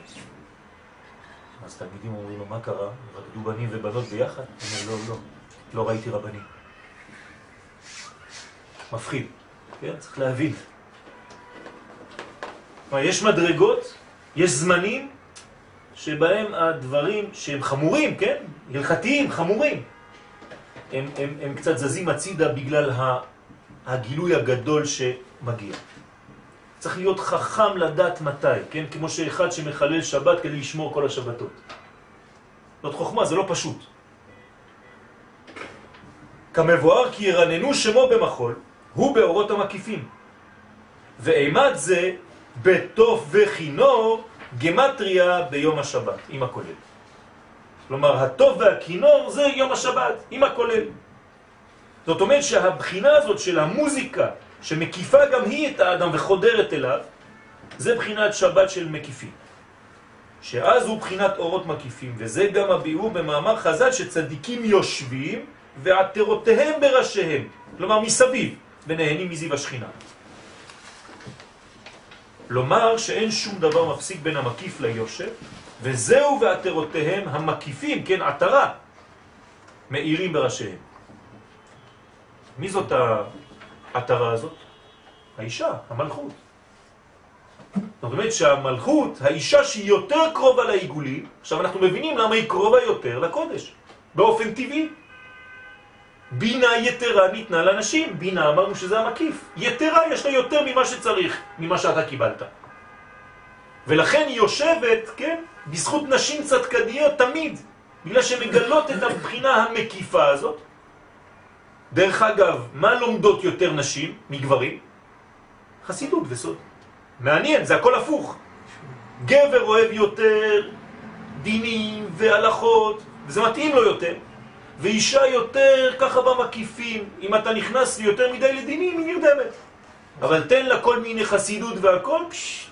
אז תלמידים אומרים לו, מה קרה? רקדו בנים ובנות ביחד? הוא אומר, לא, לא, לא ראיתי רבנים. מפחיד, כן? צריך להבין. כלומר, יש מדרגות, יש זמנים שבהם הדברים שהם חמורים, כן? הלכתיים, חמורים, הם, הם, הם קצת זזים הצידה בגלל הגילוי הגדול שמגיע. צריך להיות חכם לדעת מתי, כן? כמו שאחד שמחלל שבת כדי לשמור כל השבתות. זאת חוכמה, זה לא פשוט. כמבואר כי ירננו שמו במחול, הוא באורות המקיפים. ואימת זה בטוף וכינור גמטריה ביום השבת, עם הכולל. כלומר, הטוב והכינור זה יום השבת, עם הכולל. זאת אומרת שהבחינה הזאת של המוזיקה, שמקיפה גם היא את האדם וחודרת אליו, זה בחינת שבת של מקיפים. שאז הוא בחינת אורות מקיפים, וזה גם הביאור במאמר חז"ל שצדיקים יושבים ועתרותיהם בראשיהם, כלומר מסביב, ונהנים מזיו השכינה. לומר שאין שום דבר מפסיק בין המקיף ליושב, וזהו ועתרותיהם המקיפים, כן, עתרה, מאירים בראשיהם. מי זאת העתרה הזאת? האישה, המלכות. זאת אומרת שהמלכות, האישה שהיא יותר קרובה לעיגולים, עכשיו אנחנו מבינים למה היא קרובה יותר לקודש, באופן טבעי. בינה יתרה ניתנה לנשים, בינה אמרנו שזה המקיף. יתרה יש לה יותר ממה שצריך, ממה שאתה קיבלת. ולכן היא יושבת, כן, בזכות נשים צדקניות תמיד, בגלל שמגלות את הבחינה המקיפה הזאת. דרך אגב, מה לומדות יותר נשים מגברים? חסידות וסוד. מעניין, זה הכל הפוך. גבר אוהב יותר דינים והלכות, וזה מתאים לו יותר. ואישה יותר ככה במקיפים, אם אתה נכנס יותר מדי לדינים, היא נרדמת. אבל תן לה כל מיני חסידות והכל, פשש,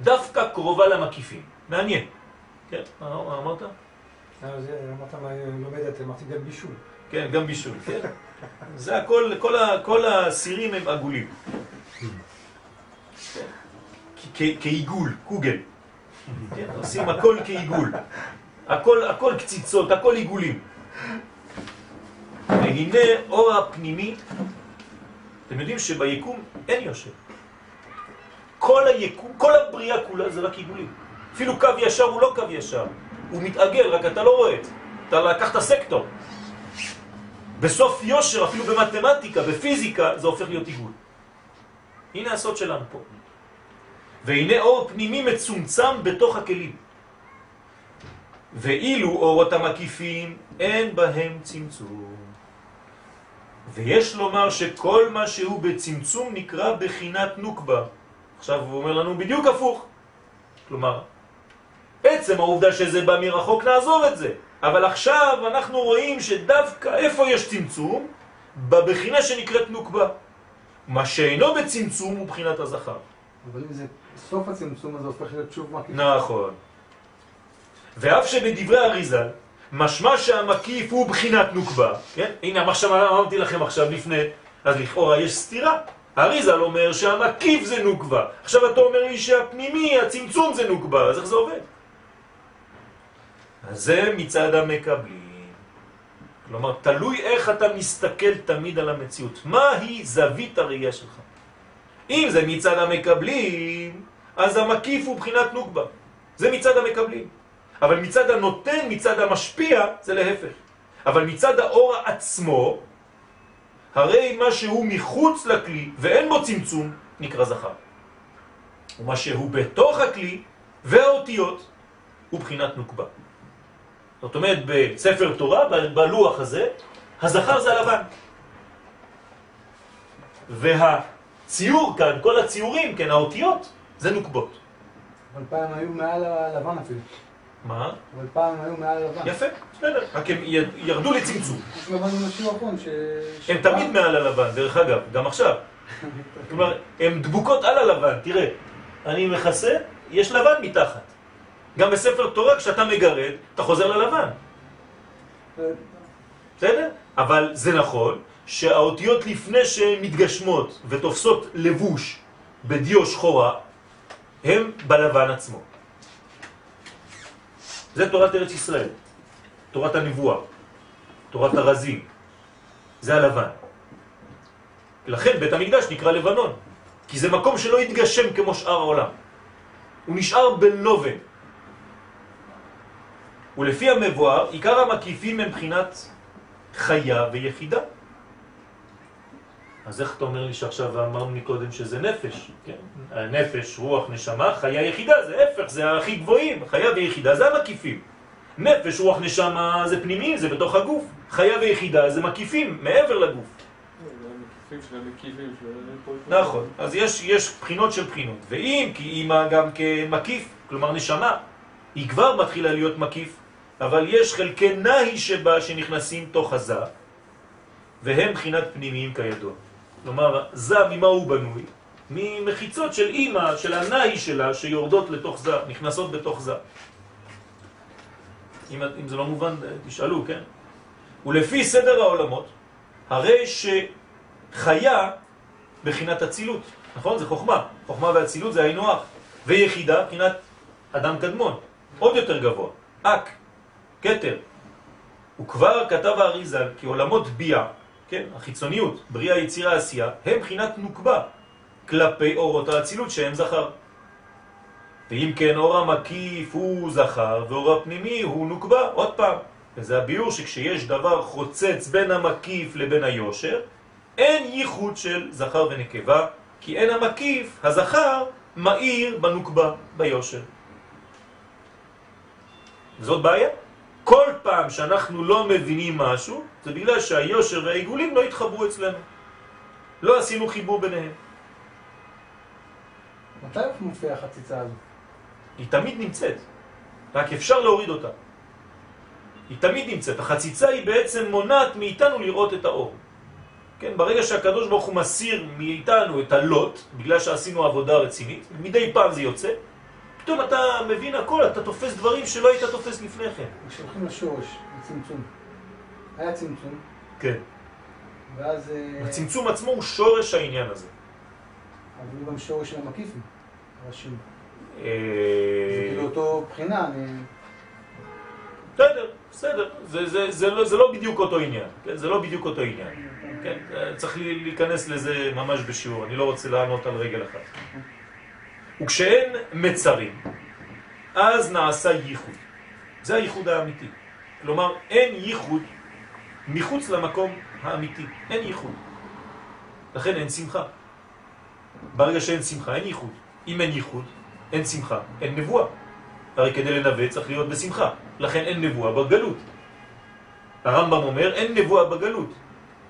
דווקא קרובה למקיפים. מעניין. כן, מה אמרת? אמרת מה לומדת, אמרתי גם בישול. כן, גם בישול, כן. זה הכל, כל, ה, כל הסירים הם עגולים. כעיגול, קוגל. כן, עושים הכל כעיגול. הכל, הכל קציצות, הכל עיגולים. והנה אור הפנימי, אתם יודעים שביקום אין יושב. כל היקום, כל הבריאה כולה זה רק עיגולים. אפילו קו ישר הוא לא קו ישר, הוא מתעגל, רק אתה לא רואה את. אתה לקחת סקטור. בסוף יושר, אפילו במתמטיקה, בפיזיקה, זה הופך להיות עיגול. הנה הסוד שלנו פה. והנה אור פנימי מצומצם בתוך הכלים. ואילו אורות המקיפים אין בהם צמצום. ויש לומר שכל מה שהוא בצמצום נקרא בחינת נוקבה. עכשיו הוא אומר לנו בדיוק הפוך. כלומר, עצם העובדה שזה בא מרחוק נעזוב את זה. אבל עכשיו אנחנו רואים שדווקא איפה יש צמצום? בבחינה שנקראת נוקבה. מה שאינו בצמצום הוא בחינת הזכר. אבל אם זה סוף הצמצום הזה הופך להיות שוב מקיף. נכון. ואף שבדברי אריזל, משמע שהמקיף הוא בחינת נוקבה, כן? הנה מה שאמרתי לכם עכשיו לפני, אז לכאורה יש סתירה. אריזל אומר שהמקיף זה נוקבה. עכשיו אתה אומר לי שהפנימי, הצמצום זה נוקבה, אז איך זה עובד? אז זה מצד המקבלים. כלומר, תלוי איך אתה מסתכל תמיד על המציאות. מה היא זווית הראייה שלך? אם זה מצד המקבלים, אז המקיף הוא בחינת נוקבה. זה מצד המקבלים. אבל מצד הנותן, מצד המשפיע, זה להפך. אבל מצד האור עצמו, הרי מה שהוא מחוץ לכלי ואין בו צמצום, נקרא זכר. ומה שהוא בתוך הכלי והאותיות הוא בחינת נוקבה. זאת אומרת, בספר תורה, בלוח הזה, הזכר זה הלבן. והציור כאן, כל הציורים, כן, האותיות, זה נוקבות. אבל פעם היו מעל הלבן אפילו. מה? אבל פעם היו מעל הלבן. יפה, בסדר, רק הם ירדו לצמצום. הם תמיד מעל הלבן, דרך אגב, גם עכשיו. כלומר, הן דבוקות על הלבן, תראה, אני מכסה, יש לבן מתחת. גם בספר תורה, כשאתה מגרד, אתה חוזר ללבן, בסדר? אבל זה נכון שהאותיות לפני שהן מתגשמות ותופסות לבוש בדיו שחורה, הם בלבן עצמו. זה תורת ארץ ישראל, תורת הנבואה, תורת הרזים, זה הלבן. לכן בית המקדש נקרא לבנון, כי זה מקום שלא התגשם כמו שאר העולם. הוא נשאר בלובן. ולפי המבואר, עיקר המקיפים הם מבחינת חיה ויחידה. אז איך אתה אומר לי שעכשיו אמרנו מקודם שזה נפש? כן? נפש, רוח, נשמה, חיה יחידה, זה הפך, זה הכי גבוהים, חיה ויחידה זה המקיפים. נפש, רוח, נשמה זה פנימי, זה בתוך הגוף. חיה ויחידה זה מקיפים, מעבר לגוף. נכון, אז יש, יש בחינות של בחינות. ואם כי אימא גם כמקיף, כלומר נשמה, היא כבר מתחילה להיות מקיף, אבל יש חלקי נהי שבה שנכנסים תוך הזה, והם בחינת פנימיים כידוע. כלומר, זה ממה הוא בנוי? ממחיצות של אימא, של הנהי שלה, שיורדות לתוך זה, נכנסות בתוך זה. אם, אם זה לא מובן, תשאלו, כן? ולפי סדר העולמות, הרי שחיה בחינת אצילות, נכון? זה חוכמה. חוכמה ואצילות זה היינו הך. ויחידה, בחינת אדם קדמון, עוד יותר גבוה. אק, כתר. וכבר כתב האריזה כי עולמות ביע, כן, החיצוניות, בריאה, יצירה, עשייה, הם בחינת נוקבה כלפי אורות האצילות שהם זכר. ואם כן אור המקיף הוא זכר ואור הפנימי הוא נוקבה, עוד פעם. וזה הביור שכשיש דבר חוצץ בין המקיף לבין היושר, אין ייחוד של זכר ונקבה, כי אין המקיף, הזכר, מאיר בנוקבה, ביושר. זאת בעיה. כל פעם שאנחנו לא מבינים משהו, זה בגלל שהיושר והעיגולים לא התחברו אצלנו. לא עשינו חיבור ביניהם. מתי מופיעה החציצה הזו? היא תמיד נמצאת, רק אפשר להוריד אותה. היא תמיד נמצאת. החציצה היא בעצם מונעת מאיתנו לראות את האור. כן, ברגע שהקדוש ברוך הוא מסיר מאיתנו את הלוט, בגלל שעשינו עבודה רצינית, מדי פעם זה יוצא, פתאום אתה מבין הכל, אתה תופס דברים שלא היית תופס לפני כן. כשהולכים לשורש, לצמצום. היה צמצום, כן. ואז... אה, הצמצום עצמו הוא שורש העניין הזה. אבל הוא גם שורש של המקיפים, הראשים. אה, זה כאילו אותו בחינה, אני... בסדר, בסדר, זה, לא, לא בדיוק אותו עניין, כן? זה לא בדיוק אותו עניין, כן? צריך לי- להיכנס לזה ממש בשיעור, אני לא רוצה לענות על רגל אחת. וכשאין מצרים, אז נעשה ייחוד. זה הייחוד האמיתי. כלומר, אין ייחוד מחוץ למקום האמיתי, אין ייחוד. לכן אין שמחה. ברגע שאין שמחה, אין ייחוד. אם אין ייחוד, אין שמחה, אין נבואה. הרי כדי לנבא צריך להיות בשמחה, לכן אין נבואה בגלות. הרמב"ם אומר אין נבואה בגלות,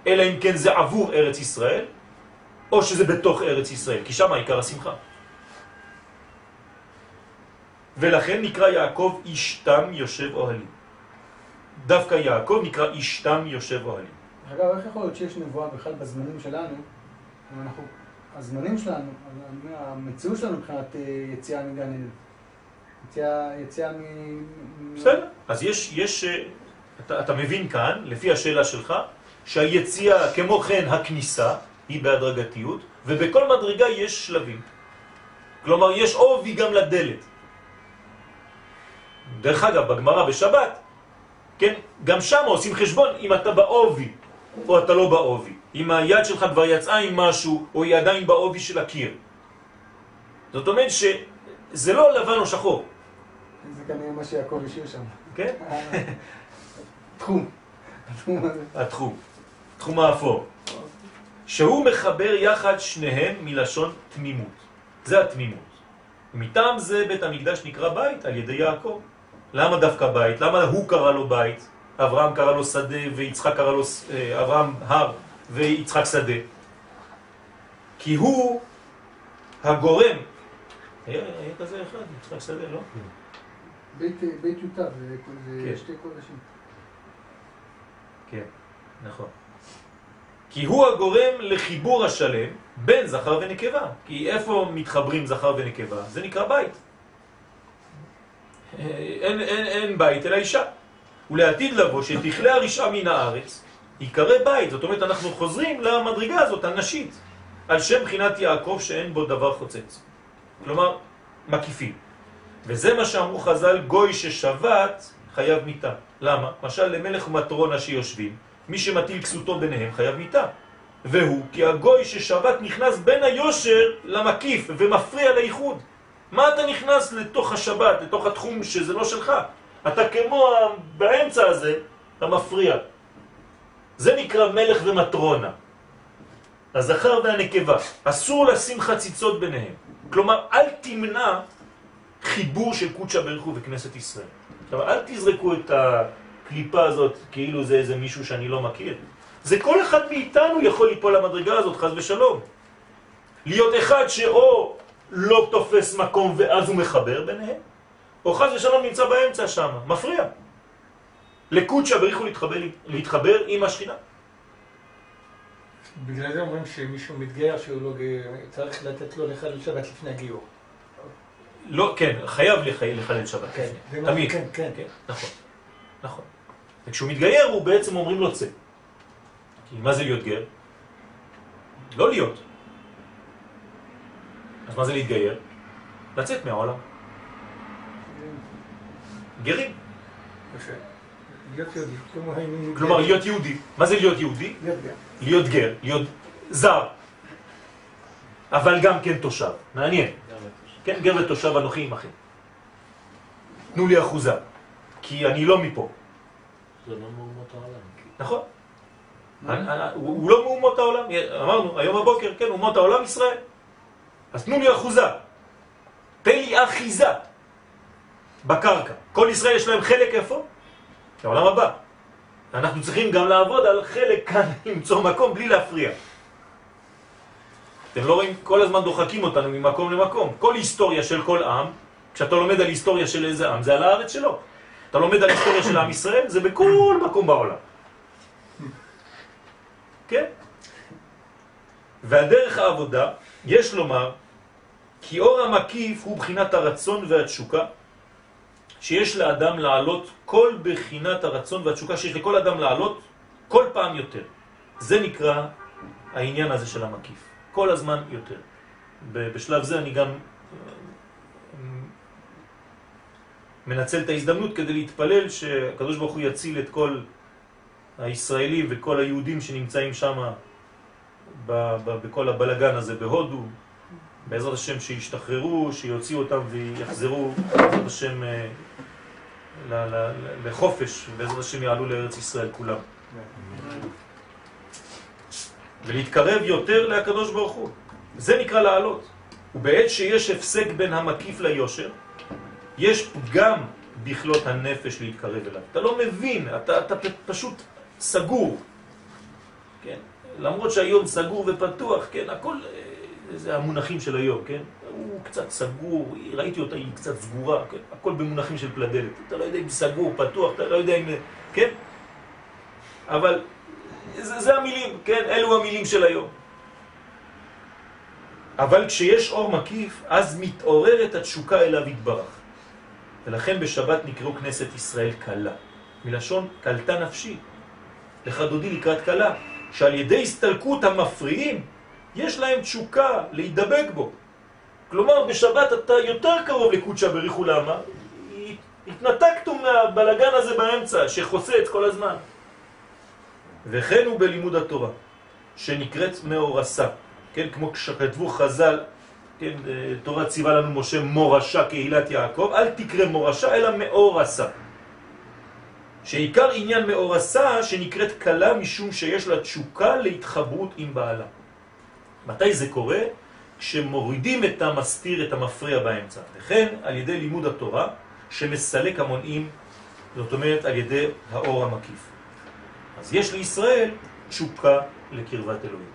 אלא אם כן זה עבור ארץ ישראל, או שזה בתוך ארץ ישראל, כי שם העיקר השמחה. ולכן נקרא יעקב איש תם יושב אוהלים. דווקא יעקב נקרא איש תם יושב אוהלים. אגב, איך יכול להיות שיש נבואה בכלל בזמנים שלנו, אנחנו, הזמנים שלנו, המציאות שלנו מבחינת אה, יציאה מגן עדן, יציאה, יציאה מ... מ- בסדר, אז יש, יש, אה, אתה, אתה מבין כאן, לפי השאלה שלך, שהיציאה, כמו כן הכניסה, היא בהדרגתיות, ובכל מדרגה יש שלבים. כלומר, יש עובי גם לדלת. דרך אגב, בגמרא בשבת, כן, גם שם עושים חשבון אם אתה בעובי או אתה לא בעובי. אם היד שלך כבר יצאה עם משהו, או היא עדיין בעובי של הקיר. זאת אומרת שזה לא לבן או שחור, זה כנראה מה שיעקב השאיר שם. כן? תחום. התחום תחום האפור, שהוא מחבר יחד שניהם מלשון תמימות. זה התמימות. מטעם זה בית המקדש נקרא בית על ידי יעקב. למה דווקא בית? למה הוא קרא לו בית? אברהם קרא לו שדה ויצחק קרא לו, אה, אברהם הר ויצחק שדה. כי הוא הגורם. היה, היה כזה אחד, יצחק שדה, לא? בית זה זה כן. שתי קודשים. כן, נכון. כי הוא הגורם לחיבור השלם בין זכר ונקבה. כי איפה מתחברים זכר ונקבה? זה נקרא בית. אין, אין, אין בית אלא אישה. ולעתיד לבוא שתכלה הרשעה מן הארץ, יקרא בית. זאת אומרת, אנחנו חוזרים למדרגה הזאת, הנשית, על שם בחינת יעקב שאין בו דבר חוצץ. כלומר, מקיפים. וזה מה שאמרו חז"ל, גוי ששבת חייב מיתה. למה? משל למלך ומטרונה שיושבים, מי שמטיל כסותו ביניהם חייב מיתה. והוא כי הגוי ששבת נכנס בין היושר למקיף ומפריע לאיחוד. מה אתה נכנס לתוך השבת, לתוך התחום שזה לא שלך? אתה כמו באמצע הזה, אתה מפריע. זה נקרא מלך ומטרונה. הזכר והנקבה. אסור לשים חציצות ביניהם. כלומר, אל תמנע חיבור של קודשא בריך הוא וכנסת ישראל. עכשיו, אל תזרקו את הקליפה הזאת כאילו זה איזה מישהו שאני לא מכיר. זה כל אחד מאיתנו יכול ליפול למדרגה הזאת, חז ושלום. להיות אחד שאו לא תופס מקום ואז הוא מחבר ביניהם, או חז ושלום נמצא באמצע שם, מפריע. לקודשא הוא להתחבר, להתחבר עם השכינה. בגלל זה אומרים שמישהו מתגייר שהוא לא צריך לתת לו לחלל שבת לפני הגיור. לא, כן, חייב לחלל שבת. כן, תמיד. כן, כן. כן, נכון, נכון. וכשהוא מתגייר הוא בעצם אומרים לו צא. כי מה זה להיות גר? לא להיות. אז מה זה להתגייר? לצאת מהעולם. גרים. כלומר, להיות יהודי. מה זה להיות יהודי? להיות גר. להיות זר. אבל גם כן תושב. מעניין. כן, גר ותושב אנוכי עמכם. תנו לי אחוזה, כי אני לא מפה. זה לא מאומות העולם. נכון. אני- אני- הוא הוא לא מאומות העולם, אמרנו היום בבוקר, כן, אומות העולם ישראל. אז תנו לי אחוזה, תן לי אחיזה בקרקע. כל ישראל יש להם חלק איפה? לעולם הבא. אנחנו צריכים גם לעבוד על חלק כאן, למצוא מקום בלי להפריע. אתם לא רואים? כל הזמן דוחקים אותנו ממקום למקום. כל היסטוריה של כל עם, כשאתה לומד על היסטוריה של איזה עם, זה על הארץ שלו. אתה לומד על היסטוריה של עם ישראל, זה בכל מקום בעולם. כן? ועל דרך העבודה, יש לומר, כי אור המקיף הוא בחינת הרצון והתשוקה, שיש לאדם לעלות כל בחינת הרצון והתשוקה שיש לכל אדם לעלות כל פעם יותר. זה נקרא העניין הזה של המקיף. כל הזמן יותר. בשלב זה אני גם אה, מנצל את ההזדמנות כדי להתפלל שהקדוש ברוך הוא יציל את כל הישראלים וכל היהודים שנמצאים שם בכל הבלגן הזה בהודו, בעזרת השם שישתחררו, שיוציאו אותם ויחזרו בעזרת השם אה, לחופש, בעזרת השם יעלו לארץ ישראל כולם. ולהתקרב יותר לקדוש ברוך הוא. זה נקרא לעלות. ובעת שיש הפסק בין המקיף ליושר, יש פגם בכלות הנפש להתקרב אליו. אתה לא מבין, אתה, אתה פשוט סגור. כן? למרות שהיום סגור ופתוח, כן, הכל, אה, זה המונחים של היום, כן? הוא קצת סגור, ראיתי אותה, היא קצת סגורה, כן? הכל במונחים של פלדלת. אתה לא יודע אם סגור, פתוח, אתה לא יודע אם... כן? אבל זה, זה המילים, כן? אלו המילים של היום. אבל כשיש אור מקיף, אז מתעוררת התשוקה אליו יתברך. ולכן בשבת נקראו כנסת ישראל קלה. מלשון קלתה נפשי. לך דודי לקראת קלה. שעל ידי הסתלקות המפריעים, יש להם תשוקה להידבק בו. כלומר, בשבת אתה יותר קרוב לקודשא בריחו למה? התנתקתו מהבלגן הזה באמצע, שחוסה את כל הזמן. וכן הוא בלימוד התורה, שנקראת מאורסה, כן, כמו שכתבו חז"ל, כן, אה, תורה ציווה לנו משה מורשה קהילת יעקב, אל תקרא מורשה אלא מאורסה. שעיקר עניין מאורסה שנקראת קלה משום שיש לה תשוקה להתחברות עם בעלה. מתי זה קורה? כשמורידים את המסתיר, את המפריע באמצע. וכן על ידי לימוד התורה שמסלק המונעים, זאת אומרת על ידי האור המקיף. אז יש לישראל תשוקה לקרבת אלוהים.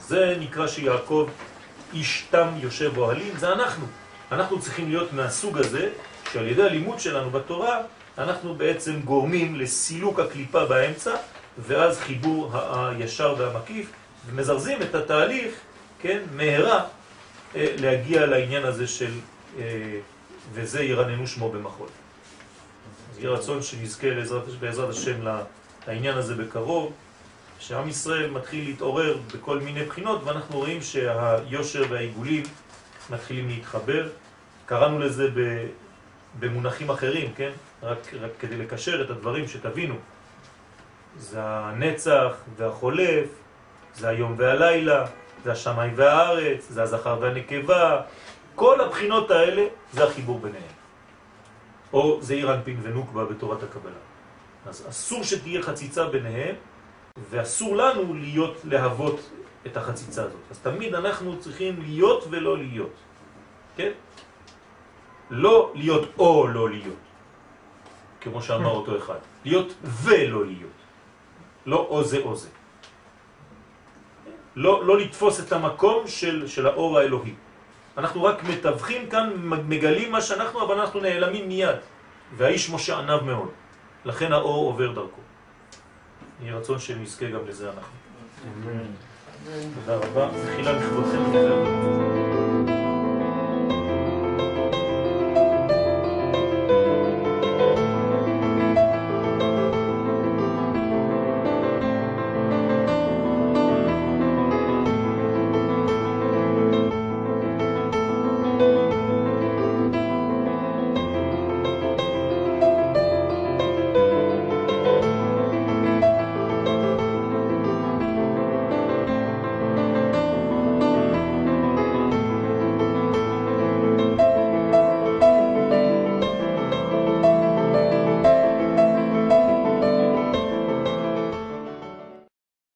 זה נקרא שיעקב איש תם יושב אוהלים, זה אנחנו. אנחנו צריכים להיות מהסוג הזה, שעל ידי הלימוד שלנו בתורה, אנחנו בעצם גורמים לסילוק הקליפה באמצע, ואז חיבור הישר והמקיף, ומזרזים את התהליך, כן, מהרה, אה, להגיע לעניין הזה של אה, וזה ירננו שמו במחול. אז יהיה רצון שנזכה לעזרת, בעזרת השם לעניין הזה בקרוב, שעם ישראל מתחיל להתעורר בכל מיני בחינות, ואנחנו רואים שהיושר והעיגולים מתחילים להתחבר. קראנו לזה במונחים אחרים, כן? רק, רק כדי לקשר את הדברים שתבינו. זה הנצח והחולף, זה היום והלילה, זה השמיים והארץ, זה הזכר והנקבה, כל הבחינות האלה זה החיבור ביניהם. או זה אירנפין ונוקבה בתורת הקבלה. אז אסור שתהיה חציצה ביניהם, ואסור לנו להיות, להוות את החציצה הזאת. אז תמיד אנחנו צריכים להיות ולא להיות. כן? לא להיות או לא להיות, כמו שאמר אותו אחד. להיות ולא להיות. לא או זה או זה. לא, לא לתפוס את המקום של, של האור האלוהי. אנחנו רק מתווכים כאן, מגלים מה שאנחנו, אבל אנחנו נעלמים מיד. והאיש משה ענב מאוד. לכן האור עובר דרכו. יהיה רצון שנזכה גם לזה אנחנו. תודה רבה. זה חילה לכבודכם.